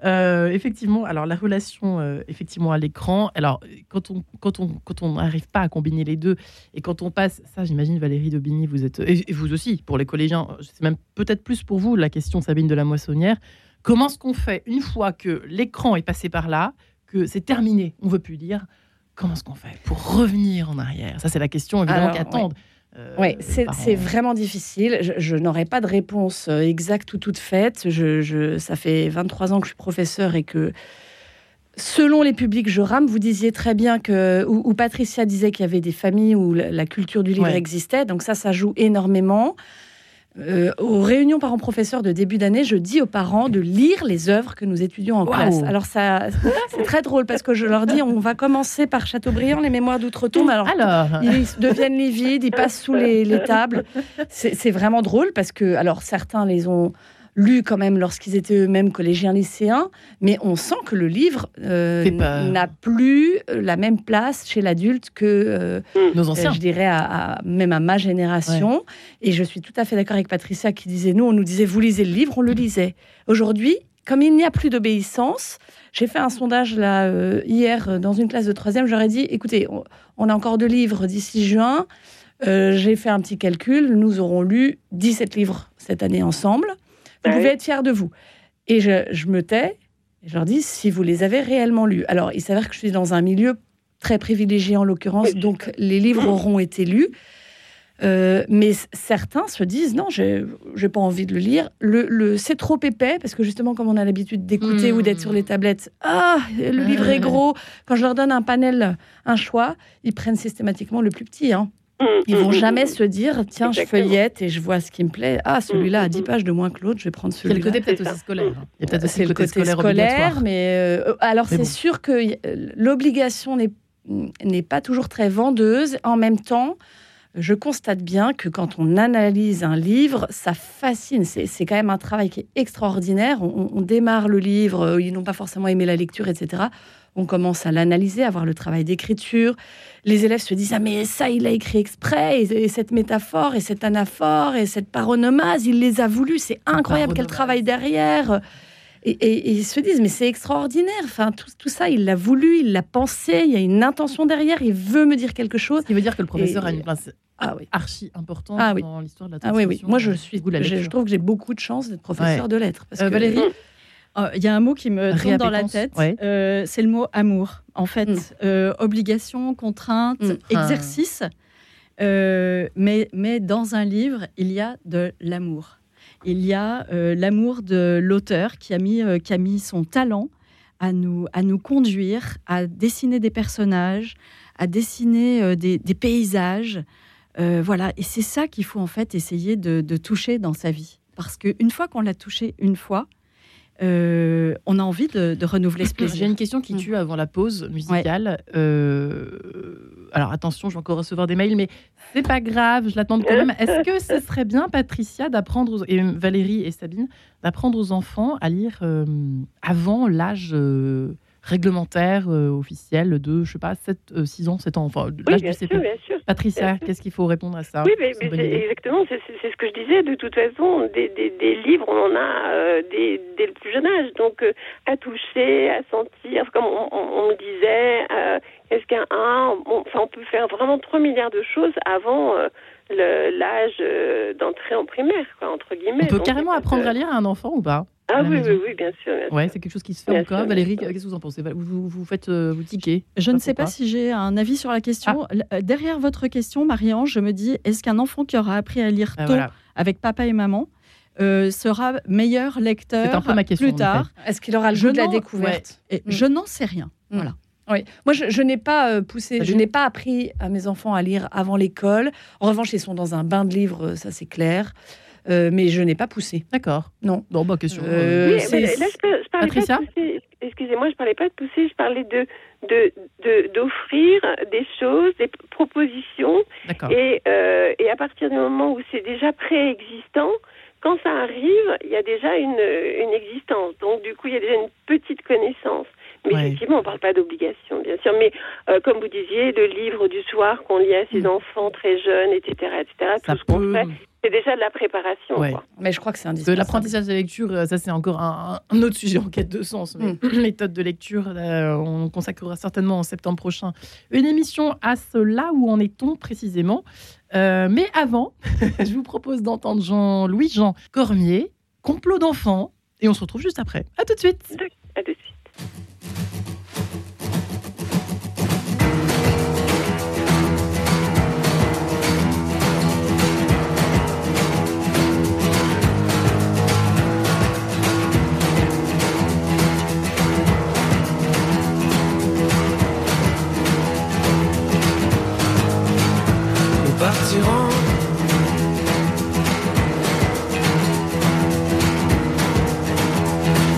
Effectivement, alors la relation effectivement à l'écran. Alors quand on quand on quand on n'arrive pas à combiner les deux et quand on passe, ça j'imagine Valérie Daubigny, vous êtes et, vous aussi pour les collégiens, c'est même peut-être plus pour vous la question Sabine de la Moissonnière. Comment est-ce qu'on fait une fois que l'écran est passé par là? que c'est terminé, on veut plus lire. Comment est-ce qu'on fait pour revenir en arrière? Ça, c'est la question évidemment qu'attendent. Euh, oui, c'est vraiment difficile. Je, n'aurai pas de réponse euh, exacte ou toute faite. Je, ça fait 23 ans que je suis professeur et que selon les publics, je rame. Vous disiez très bien que, ou, Patricia disait qu'il y avait des familles où la, culture du livre existait. Donc ça, ça joue énormément. Euh, aux réunions parents-professeurs de début d'année, je dis aux parents de lire les œuvres que nous étudions en classe. Alors ça, c'est très drôle parce que je leur dis, on va commencer par Chateaubriand, les Mémoires d'outre-tombe. Alors, ils deviennent livides, ils passent sous les, les tables. C'est vraiment drôle parce que, alors certains les ont lu quand même lorsqu'ils étaient eux-mêmes collégiens lycéens, mais on sent que le livre euh, n'a plus euh, la même place chez l'adulte que euh, nos anciens. je dirais à, même à ma génération. Et je suis tout à fait d'accord avec Patricia qui disait nous, on nous disait vous lisez le livre, on le lisait. Aujourd'hui, comme il n'y a plus d'obéissance, j'ai fait un sondage là hier dans une classe de troisième. J'aurais dit écoutez, on, a encore deux livres d'ici juin. j'ai fait un petit calcul. Nous aurons lu 17 livres cette année ensemble. Vous pouvez être fier de vous. Et je, me tais, et je leur dis si vous les avez réellement lus. Alors, il s'avère que je suis dans un milieu très privilégié en l'occurrence, donc les livres auront été lus. Euh, mais certains se disent non, j'ai pas envie de le lire. Le, c'est trop épais parce que justement, comme on a l'habitude d'écouter ou d'être sur les tablettes, ah, le livre est gros. Quand je leur donne un panel, un choix, ils prennent systématiquement le plus petit. Hein. Mm, Ils vont mm, jamais mm, se dire tiens, je feuillette et je vois ce qui me plaît. Ah, celui-là a 10 pages de moins que l'autre, je vais prendre celui-là. C'est le côté peut-être aussi scolaire. Hein. Il y a peut-être aussi le côté, scolaire, mais euh, alors c'est sûr que l'obligation n'est pas toujours très vendeuse. En même temps, je constate bien que quand on analyse un livre, ça fascine. C'est quand même un travail qui est extraordinaire. On, on démarre le livre, euh, ils n'ont pas forcément aimé la lecture, etc on commence à l'analyser, à voir le travail d'écriture. Les élèves se disent Ah, mais ça, il a écrit exprès, et, cette métaphore, et cette anaphore, et cette paronomase, il les a voulu, c'est incroyable, quel travail derrière. Et, ils se disent Mais c'est extraordinaire, enfin, tout, ça, il l'a voulu, il l'a pensé, il y a une intention derrière, il veut me dire quelque chose. Il veut dire que le professeur a une place ah archi importante ah dans l'histoire de la Ah oui, oui. Moi, je, suis, je, trouve que j'ai beaucoup de chance d'être professeur de lettres. Parce euh, que... Valérie [laughs] Oh, il y a un mot qui me tourne dans la tête, euh, c'est le mot amour. En fait, mm. euh, obligation, contrainte, mm. exercice. Euh, mais, mais dans un livre, il y a de l'amour. Il y a l'amour de l'auteur qui, a mis, qui a mis son talent à nous, à nous conduire, à dessiner des personnages, à dessiner des, paysages. voilà, et c'est ça qu'il faut en fait essayer de, toucher dans sa vie. parce qu'une fois qu'on l'a touché une fois, euh, on a envie de, renouveler ce plaisir. J'ai une question qui mm. tue avant la pause musicale. Euh, alors attention, je vais encore recevoir des mails, mais c'est pas grave, je l'attends quand même. Est-ce que ce serait bien, Patricia, d'apprendre, et Valérie et Sabine, d'apprendre aux enfants à lire euh, avant l'âge réglementaire euh, officiel de, je sais pas, 7, 6 euh, ans, 7 ans. Enfin, oui, bien sûr, bien sûr, Patricia, qu'est-ce qu'il faut répondre à ça? Oui, mais, exactement, c'est ce que je disais. De toute façon, des, des, livres, on en a euh, dès, le plus jeune âge. Donc, à toucher, à sentir, comme on, on, me disait, qu'est-ce qu'un 1 enfin, on peut faire vraiment 3 milliards de choses avant l'âge d'entrée en primaire, quoi, entre guillemets. On peut carrément apprendre à lire à un enfant ou pas? Ah oui, oui, oui, bien sûr. ouais, c'est quelque chose qui se fait encore. Valérie, qu'est-ce que vous en pensez? Vous, vous, faites euh, vous tiquez Je ne sais pas si j'ai un avis sur la question. Ah. Euh, derrière votre question, Marie-Ange, je me dis est-ce qu'un enfant qui aura appris à lire ah, tôt avec papa et maman euh, sera meilleur lecteur un peu ma question, plus tard? Est-ce qu'il aura le jeu de la découverte? et Je n'en sais rien. Mm. Voilà. Oui. Moi, je, n'ai pas poussé, je n'ai pas appris à mes enfants à lire avant l'école. En revanche, ils sont dans un bain de livres, ça c'est clair. Euh, mais je n'ai pas poussé. D'accord. Non. Bon, bah, question. Euh, oui, mais là, je, parlais pas de pousser. Excusez-moi, je parlais pas de pousser, je parlais de d'offrir de, des choses, des propositions. Et, euh, et à partir du moment où c'est déjà préexistant, quand ça arrive, il y a déjà une, une existence. Donc, du coup, il y a déjà une petite connaissance. Mais effectivement, on ne parle pas d'obligation, bien sûr. Mais euh, comme vous disiez, le livre du soir qu'on lit à ses mm. enfants très jeunes, etc., etc., tout ce qu'on fait, c'est déjà de la préparation. Mais je crois que c'est indispensable. L'apprentissage de lecture, euh, ça c'est encore un, autre sujet en quête de sens. Mais mm. [laughs] méthode de lecture, on consacrera certainement en septembre prochain une émission à cela. Où en est-on précisément? Euh, Mais avant, [laughs] je vous propose d'entendre Jean-Louis Jean Cormier, complot d'enfants, et on se retrouve juste après. À tout de suite. À tout de suite. attirant.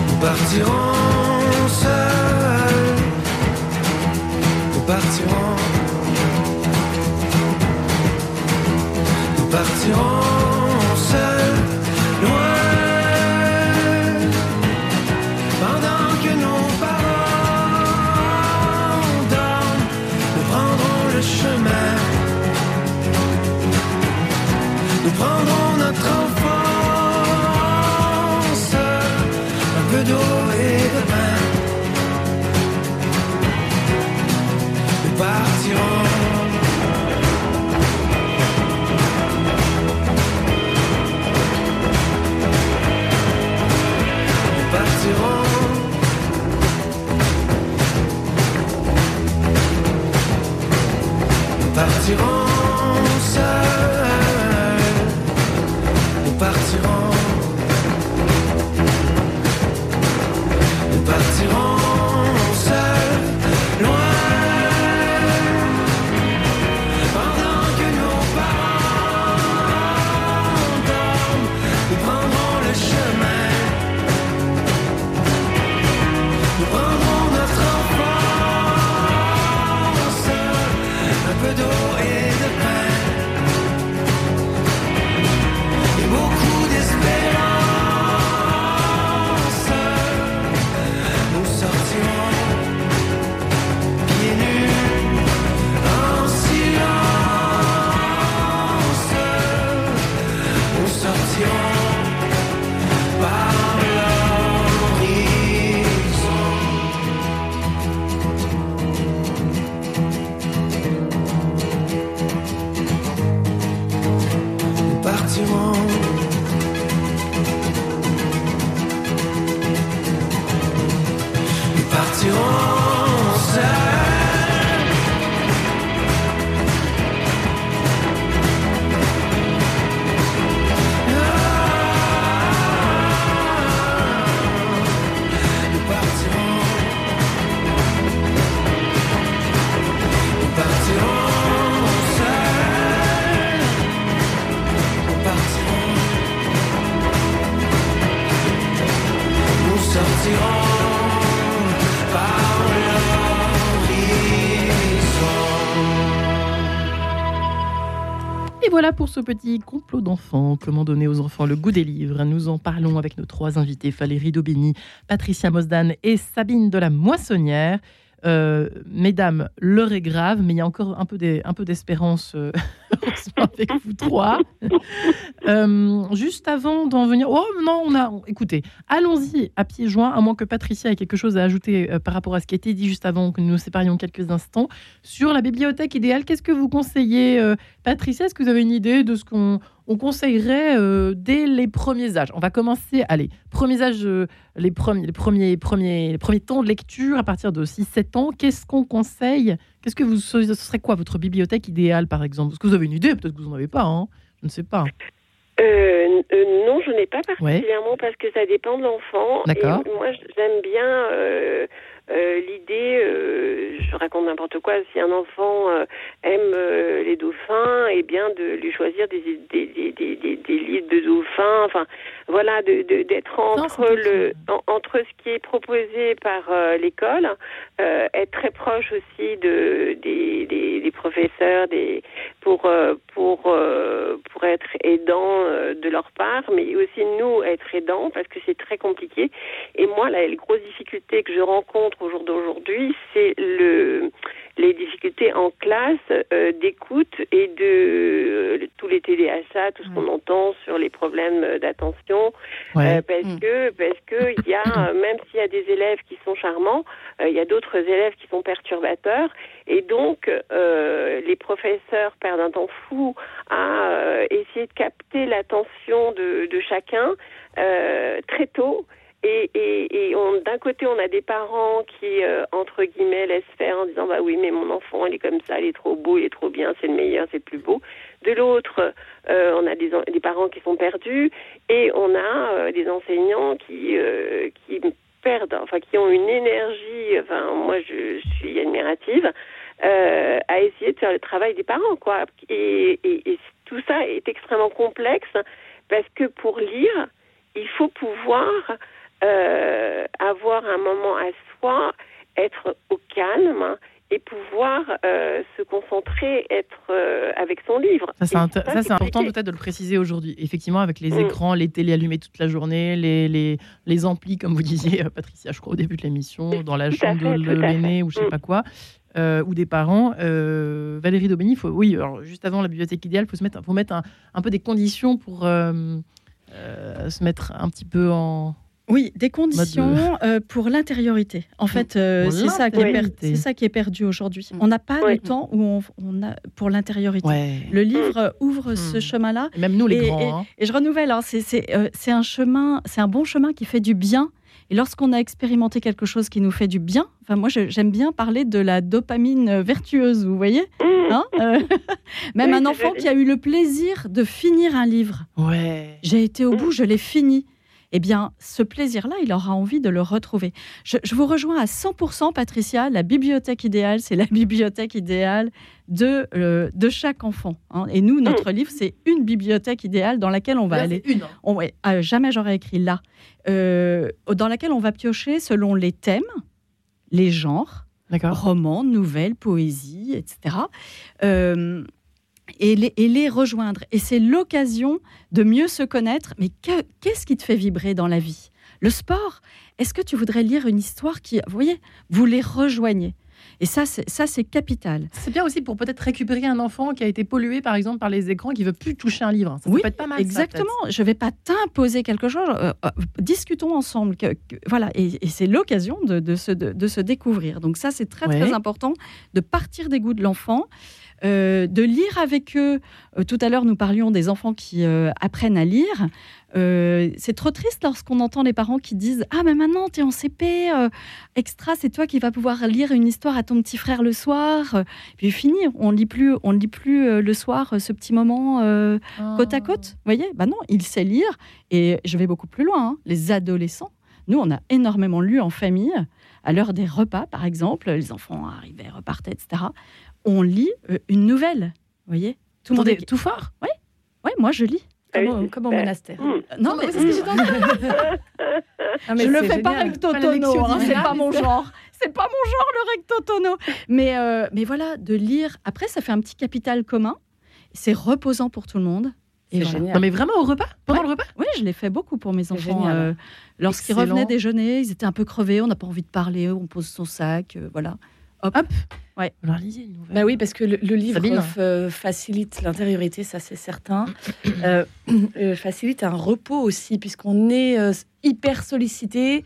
Nous partirons. Voilà pour ce petit complot d'enfants. Comment donner aux enfants le goût des livres? Nous en parlons avec nos trois invités, Valérie Daubigny, Patricia Mosdan et Sabine de la Moissonnière. Euh, mesdames, l'heure est grave, mais il y a encore un peu d'espérance euh, [laughs] avec vous trois. Euh, juste avant d'en venir, oh non, on a, écoutez, allons-y à pieds joints, à moins que Patricia ait quelque chose à ajouter par rapport à ce qui a été dit juste avant que nous nous séparions quelques instants sur la bibliothèque idéale. Qu'est-ce que vous conseillez, Patricia? Est-ce que vous avez une idée de ce qu'on on conseillerait euh, dès les premiers âges? On va commencer, allez, premiers âges, euh, les, premiers, les, premiers, premiers, les premiers temps de lecture à partir de 6-7 ans. Qu'est-ce qu'on conseille Qu'est-ce que vous, ce serait quoi votre bibliothèque idéale, par exemple? Est-ce que vous avez une idée? Peut-être que vous n'en avez pas, hein je ne sais pas. Euh, non, je n'ai pas particulièrement parce que ça dépend de l'enfant. D'accord. Moi, j'aime bien euh, l'idée, euh, je raconte n'importe quoi, si un enfant euh, aime les dauphins, et eh bien de lui choisir des, des, des, des, des livres de dauphins, enfin voilà, d'être de, entre le entre ce qui est proposé par l'école, être très proche aussi de des, des, des professeurs, des pour pour pour être aidant de leur part, mais aussi nous être aidants parce que c'est très compliqué. Et moi, la, la grosse difficulté que je rencontre au jour d'aujourd'hui, c'est le les difficultés en classe euh, d'écoute et de euh, tous les TDAH, tout ce qu'on entend sur les problèmes d'attention, euh, parce mm. que parce que il y a même s'il y a des élèves qui sont charmants, il y a d'autres élèves qui sont perturbateurs, et donc les professeurs perdent un temps fou à essayer de capter l'attention de, de chacun très tôt et, et, et d'un côté, on a des parents qui, euh, entre guillemets, laissent faire en disant bah oui, mais mon enfant, il est comme ça, il est trop beau, il est trop bien, c'est le meilleur, c'est le plus beau. De l'autre, euh, on a des, des, parents qui sont perdus et on a euh, des enseignants qui, qui perdent, enfin qui ont une énergie. Enfin, moi, je, suis admirative. à essayer de faire le travail des parents, quoi. Et, et tout ça est extrêmement complexe parce que pour lire, il faut pouvoir euh, avoir un moment à soi, être au calme et pouvoir euh, se concentrer, être euh, avec son livre. Ça, c'est important peut-être de le préciser aujourd'hui. Effectivement, avec les mm. écrans, les télés allumées toute la journée, les, les, les amplis, comme vous disiez, Patricia, je crois, au début de l'émission, dans la chambre de l'aîné ou je sais mm. pas quoi. ou des parents. Valérie Daubigny, faut, oui, alors, juste avant la bibliothèque idéale, il faut, se mettre, faut mettre un, un, peu des conditions pour se mettre un petit peu en, oui, des conditions euh, pour l'intériorité. En fait, euh, c'est ça, qui est ça qui est perdu aujourd'hui. On n'a pas de temps où on, a pour l'intériorité. Le livre ouvre hmm. ce chemin-là. même nous, les grands. Hein. Et, je renouvelle, hein, euh, c'est un chemin, c'est un bon chemin qui fait du bien. Et lorsqu'on a expérimenté quelque chose qui nous fait du bien, enfin moi j'aime bien parler de la dopamine vertueuse, vous voyez hein, [laughs] Même un enfant qui a eu le plaisir de finir un livre. Ouais. J'ai été au bout, je l'ai fini eh bien, ce plaisir-là, il aura envie de le retrouver. Je, vous rejoins à 100%, Patricia. La bibliothèque idéale, c'est la [laughs] bibliothèque idéale de, euh, de chaque enfant. Hein. Et nous, notre livre, c'est une bibliothèque idéale dans laquelle on va aller. Une. On, ah, jamais j'aurais écrit là. Euh, dans laquelle on va piocher selon les thèmes, les genres, romans, nouvelles, poésie, etc et les, rejoindre. Et c'est l'occasion de mieux se connaître. Mais qu'est-ce qui te fait vibrer dans la vie? Le sport? Est-ce que tu voudrais lire une histoire qui, vous voyez, vous les rejoignez et ça, ça c'est capital. C'est bien aussi pour peut-être récupérer un enfant qui a été pollué, par exemple, par les écrans, qui veut plus toucher un livre. Ça oui, peut être pas mal. Exactement. je ne vais pas t'imposer quelque chose. Euh, euh, discutons ensemble. Que, voilà. Et, c'est l'occasion de, se, de, se découvrir. Donc ça, c'est très très important de partir des goûts de l'enfant. Euh, de lire avec eux. Euh, tout à l'heure, nous parlions des enfants qui euh, apprennent à lire. c'est trop triste lorsqu'on entend les parents qui disent Ah, mais maintenant, tu es en CP, extra, c'est toi qui vas pouvoir lire une histoire à ton petit frère le soir. puis fini, on ne lit plus, on lit plus le soir ce petit moment côte à côte. Vous voyez? Bah non, il sait lire. Et je vais beaucoup plus loin. Hein. Les adolescents, nous, on a énormément lu en famille. À l'heure des repas, par exemple, les enfants arrivaient, repartaient, etc on lit euh, une nouvelle. Vous voyez Tout le monde est tout fort Oui, ouais, moi je lis. Comme, au monastère. Hmm. Non, mais c'est ce que [laughs] Je le fais pas recto tono, hein, c'est pas mon genre. C'est pas mon genre le recto tono. Mais, euh, mais voilà, de lire. Après, ça fait un petit capital commun. C'est reposant pour tout le monde. C'est génial. Non, mais vraiment au repas? Pendant le repas? Oui, je l'ai fait beaucoup pour mes enfants. Euh, lorsqu'ils revenaient déjeuner, ils étaient un peu crevés, on n'a pas envie de parler, on pose son sac, euh, voilà. Hop. Ouais. Alors lisez une nouvelle. Bah oui, parce que le, livre facilite l'intériorité, ça c'est certain. [coughs] euh, facilite un repos aussi, puisqu'on est hyper sollicité.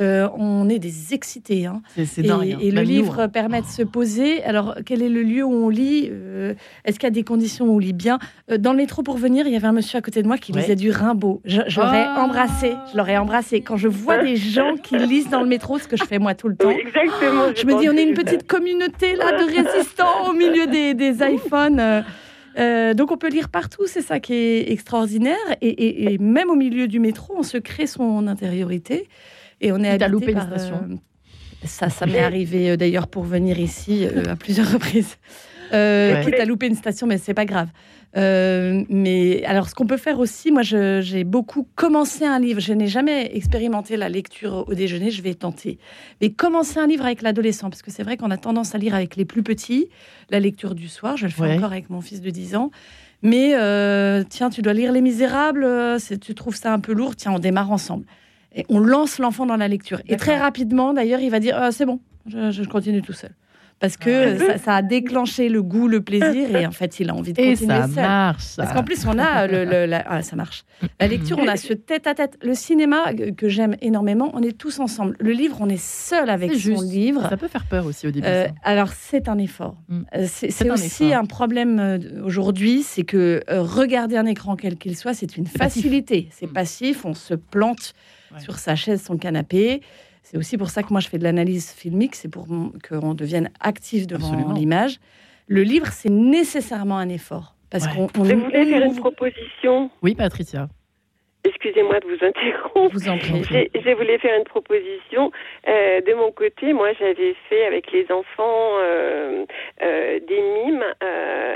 Euh, on est des excités. Hein. C'est dingue. Hein. Et, le livre hein. permet de se poser. Alors, quel est le lieu où on lit? Euh, Est-ce qu'il y a des conditions où on lit bien? Euh, Dans le métro pour venir, il y avait un monsieur à côté de moi qui lisait du Rimbaud. Je, l'aurais oh embrassé. Je l'aurais embrassé. Quand je vois des gens qui lisent dans le métro, ce que je fais moi tout le temps. exactement. Je me dis, on est une petite communauté là de résistants au milieu des, iPhones. donc on peut lire partout, c'est ça qui est extraordinaire. et, même au milieu du métro, on se crée son intériorité. Et on est habité loupé par, une station. Euh, ça, ça m'est arrivé euh, d'ailleurs pour venir ici euh, [laughs] à plusieurs reprises. Euh, Quitte à louper une station, mais c'est pas grave. mais alors, ce qu'on peut faire aussi, moi, j'ai beaucoup commencé un livre. Je n'ai jamais expérimenté la lecture au déjeuner. Je vais tenter. Mais commencer un livre avec l'adolescent, parce que c'est vrai qu'on a tendance à lire avec les plus petits. La lecture du soir, je le fais encore avec mon fils de 10 ans. Mais tiens, tu dois lire Les Misérables. Tu trouves ça un peu lourd Tiens, on démarre ensemble. Et on lance l'enfant dans la lecture. Et très rapidement, d'ailleurs, il va dire ah, c'est bon, je, continue tout seul parce que ça, a déclenché le goût, le plaisir, et en fait, il a envie de continuer et ça marche. Parce qu'en plus, on a le, la... ah, ça marche. La lecture, on a ce tête-à-tête. Le cinéma que j'aime énormément, on est tous ensemble. Le livre, on est seul avec son juste. livre. Ça peut faire peur aussi au début. Euh, alors, c'est un effort. Mm. Euh, c'est aussi un problème euh, aujourd'hui, c'est que regarder un écran quel qu'il soit, c'est une facilité. C'est mm. passif, on se plante sur sa chaise, son canapé. C'est aussi pour ça que moi je fais de l'analyse filmique, c'est pour qu'on devienne actif devant l'image. Le livre, c'est nécessairement un effort. Parce qu'on on, je voulais faire une proposition? Oui, Patricia. Excusez-moi de vous interrompre. Vous en Je voulais faire une proposition. Euh, de mon côté, moi, j'avais fait avec les enfants euh, euh, des mimes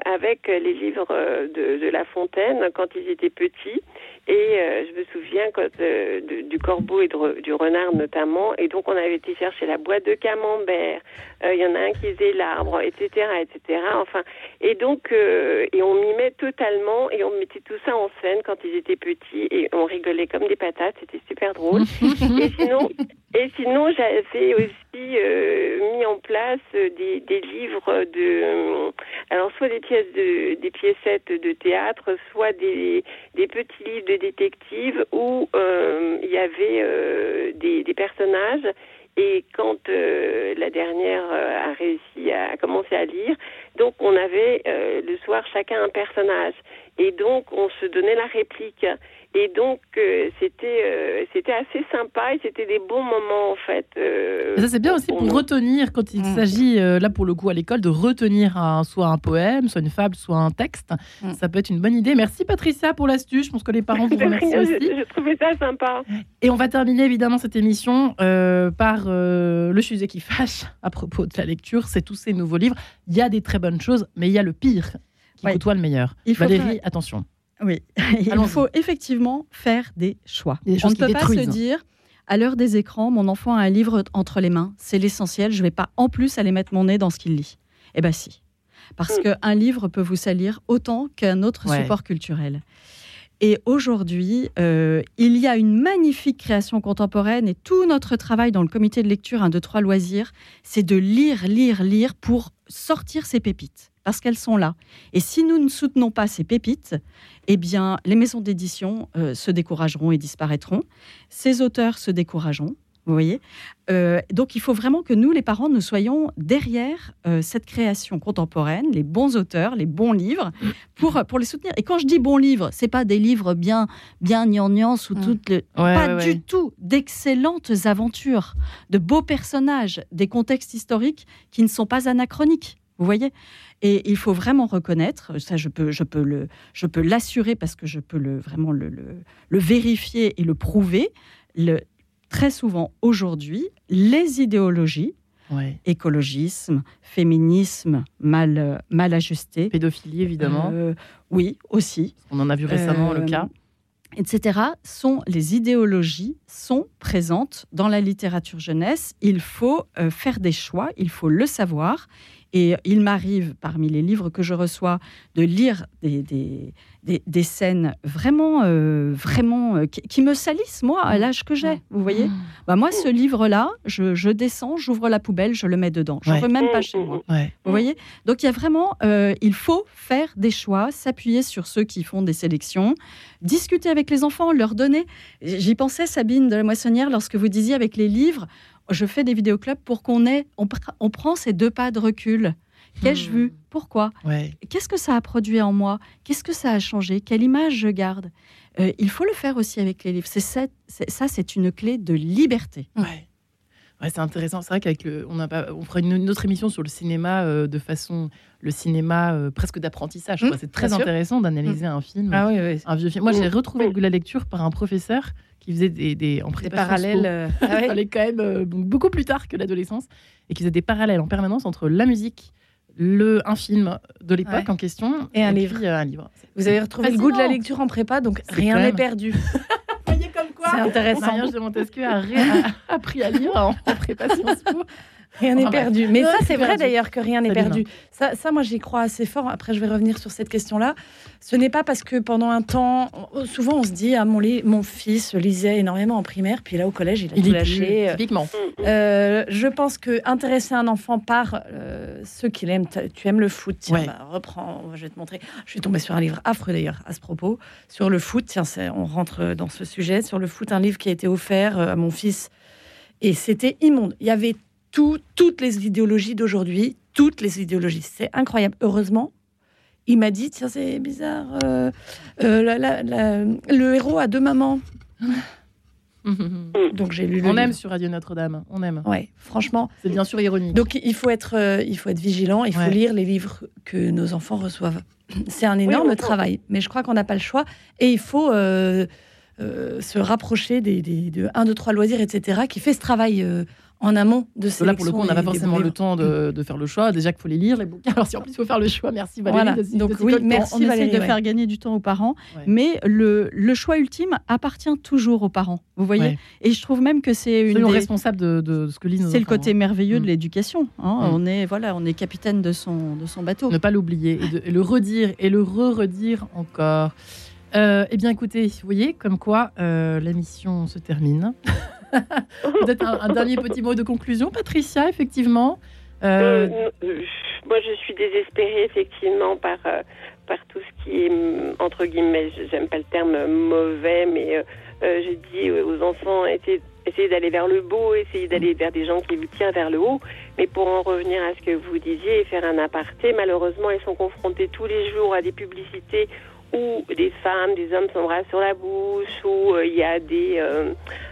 avec les livres de, de, La Fontaine quand ils étaient petits. Et euh, je me souviens quand, euh, du corbeau et du renard notamment. Et donc on avait été chercher la boîte de camembert. Euh, il y en a un qui faisait l'arbre, etc., etc. Enfin, et donc et on mimait totalement et on mettait tout ça en scène quand ils étaient petits et on rigolait comme des patates. C'était super drôle. [laughs] et sinon, et sinon j'avais aussi mis en place des, des livres de, alors soit des pièces de, des piécettes de théâtre, soit des, des petits livres de détective où euh, il y avait euh, des, personnages et quand euh, la dernière a réussi à, commencer à lire, donc on avait le soir chacun un personnage et donc on se donnait la réplique. Et donc, euh, c'était euh, c'était assez sympa et c'était des bons moments, en fait. Euh, ça, c'est bien aussi pour retenir, quand il mm. s'agit, là, pour le coup, à l'école, de retenir un, soit un poème, soit une fable, soit un texte. Mm. Ça peut être une bonne idée. Merci, Patricia, pour l'astuce. Je pense que les parents vous [laughs] remercient aussi. Je, trouvais ça sympa. Et on va terminer, évidemment, cette émission par le sujet qui fâche à propos de la lecture. C'est tous ces nouveaux livres. Il y a des très bonnes choses, mais il y a le pire qui ouais. côtoie le meilleur. Il Valérie, attention. Oui, [laughs] il faut effectivement faire des choix. On ne peut pas se dire, à l'heure des écrans, mon enfant a un livre entre les mains, c'est l'essentiel, je ne vais pas en plus aller mettre mon nez dans ce qu'il lit. Eh bien si, parce mm. qu'un livre peut vous salir autant qu'un autre support culturel. Et aujourd'hui, euh, il y a une magnifique création contemporaine et tout notre travail dans le comité de lecture 1, 2, 3 loisirs, c'est de lire, lire, lire pour sortir ces pépites parce qu'elles sont là. Et si nous ne soutenons pas ces pépites, eh bien, les maisons d'édition euh, se décourageront et disparaîtront. Ces auteurs se décourageront. Vous voyez euh, Donc, il faut vraiment que nous, les parents, nous soyons derrière euh, cette création contemporaine, les bons auteurs, les bons livres, pour, pour les soutenir. Et quand je dis bons livres, c'est pas des livres bien, bien gnangnang sous mmh. toutes les... pas du tout. D'excellentes aventures, de beaux personnages, des contextes historiques qui ne sont pas anachroniques. Vous voyez? Et il faut vraiment reconnaître, ça je peux, je peux, le, je peux l'assurer parce que je peux le, vraiment le, le, vérifier et le prouver. Le, très souvent aujourd'hui, les idéologies, écologisme, féminisme mal, mal ajusté. Pédophilie, évidemment. Euh, oui, aussi. On en a vu récemment le euh, cas etc., sont les idéologies sont présentes dans la littérature jeunesse. Il faut euh, faire des choix, il faut le savoir, Et il m'arrive, parmi les livres que je reçois, de lire des, des, des, scènes vraiment, euh, vraiment euh, qui, me salissent, moi, à l'âge que j'ai. Vous voyez mmh. bah, Moi, ce livre-là, je, je, descends, j'ouvre la poubelle, je le mets dedans. Je ne veux même pas chez moi. Vous voyez Donc, il y a vraiment, euh, il faut faire des choix, s'appuyer sur ceux qui font des sélections, discuter avec les enfants, leur donner. J'y pensais, Sabine de la Moissonnière, lorsque vous disiez avec les livres, je fais des vidéoclubs pour qu'on ait, on, on prend ces deux pas de recul. Qu'ai-je hmm. vu? Pourquoi? Qu'est-ce que ça a produit en moi? Qu'est-ce que ça a changé? Quelle image je garde? Euh, Il faut le faire aussi avec les livres. C'est ça, c'est une clé de liberté. Ouais. Ouais, c'est intéressant. C'est vrai qu'avec le, on, a pas, on fera une, autre émission sur le cinéma euh, de façon, le cinéma euh, presque d'apprentissage. Hmm, c'est très intéressant d'analyser hmm. un film, ah, oui, un vieux film. Moi, j'ai retrouvé le goût de la lecture par un professeur qui faisait des, des en des parallèles. [laughs] il fallait quand même beaucoup plus tard que l'adolescence et qui faisait des parallèles en permanence entre la musique, le, un film de l'époque en question et un, livre. un livre. Vous avez retrouvé le goût de la lecture en prépa, donc rien n'est perdu. voyez comme quoi C'est intéressant. Mariage de Montesquieu a, appris à lire en, en prépa Sciences Po? Rien n'est perdu. Mais ça, c'est vrai d'ailleurs que rien n'est perdu. Ça, ça, moi, j'y crois assez fort. Après, je vais revenir sur cette question-là. Ce n'est pas parce que pendant un temps, souvent, on se dit, ah, mon, mon fils lisait énormément en primaire, puis là, au collège, il a tout lâché. Typiquement. Euh, je pense que intéresser un enfant par euh, ce qu'il aime, tu aimes le foot, tiens, bah, reprends, je vais te montrer. Je suis tombée sur un livre affreux d'ailleurs à ce propos, sur le foot. Tiens, on rentre dans ce sujet. Sur le foot, un livre qui a été offert euh, à mon fils. Et c'était immonde. Il y avait toutes les idéologies d'aujourd'hui, toutes les idéologies. C'est incroyable. Heureusement, il m'a dit, tiens, c'est bizarre, euh, euh, le héros a deux mamans. [laughs] Donc j'ai lu. on aime sur Radio Notre-Dame, on aime. Ouais, franchement. C'est bien sûr ironique. Donc il faut être, euh, il faut être vigilant, il faut lire les livres que nos enfants reçoivent. [clears throat] C'est un énorme travail, mais je crois qu'on n'a pas le choix et il faut se rapprocher des, des, de 1, 2, 3 loisirs, etc., qui fait ce travail en amont de sélection. Là, pour le coup, on n'a pas forcément le temps de, faire le choix. Déjà qu'il faut les lire, les bouquins. Alors, si en plus il faut faire le choix, merci Valérie. Donc, oui, merci on, essaie de faire gagner du temps aux parents. Mais le, le, choix ultime appartient toujours aux parents. Vous voyez Et je trouve même que c'est une. Des... responsable de, de, ce que lisent C'est le côté hein. merveilleux de mm. l'éducation. Hein. Mm. On, est, voilà, on est capitaine de son, de son bateau. Ne pas l'oublier et, le redire et le re-redire encore. Euh, eh bien, écoutez, vous voyez, comme quoi euh, la mission se termine. [laughs] [laughs] Peut-être un, dernier petit mot de conclusion, Patricia, effectivement. Euh, euh, moi, je suis désespérée, effectivement, par, euh, par tout ce qui est, mm, entre guillemets, j'aime pas le terme mauvais, mais je dis aux enfants, essayez, d'aller vers le beau, essayez d'aller vers des gens qui vous tirent vers le haut. Mais pour en revenir à ce que vous disiez et faire un aparté, malheureusement, ils sont confrontés tous les jours à des publicités où des femmes, des hommes s'embrassent sur la bouche, où il y a des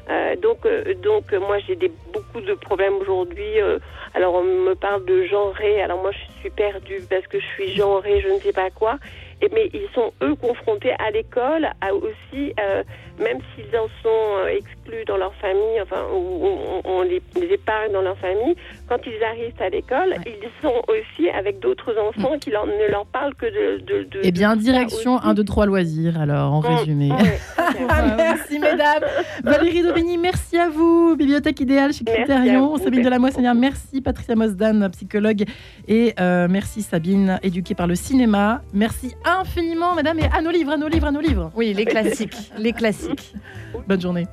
euh, donc, euh, donc moi j'ai des, beaucoup de problèmes aujourd'hui. Euh, alors on me parle de genré. Alors moi je suis perdue parce que je suis genrée, je ne sais pas quoi. Et, mais ils sont eux confrontés à l'école, à aussi, même s'ils en sont exclus dans leur famille, enfin on, on, les, épargne dans leur famille. Quand ils arrivent à l'école, ils sont aussi avec d'autres enfants qui leur, ne leur parlent que de. de, de eh bien, direction 1, 2, 3 loisirs. Alors en mmh. résumé. [laughs] merci mesdames. Valérie merci à vous. Bibliothèque idéale chez Criterion. Sabine de la Moissonnière, merci. Patricia Mosdan, psychologue. Et euh, merci Sabine, éduquée par le cinéma. Merci infiniment, madame. Et à nos livres, à nos livres, à nos livres. Oui, les classiques. les classiques. Bonne journée.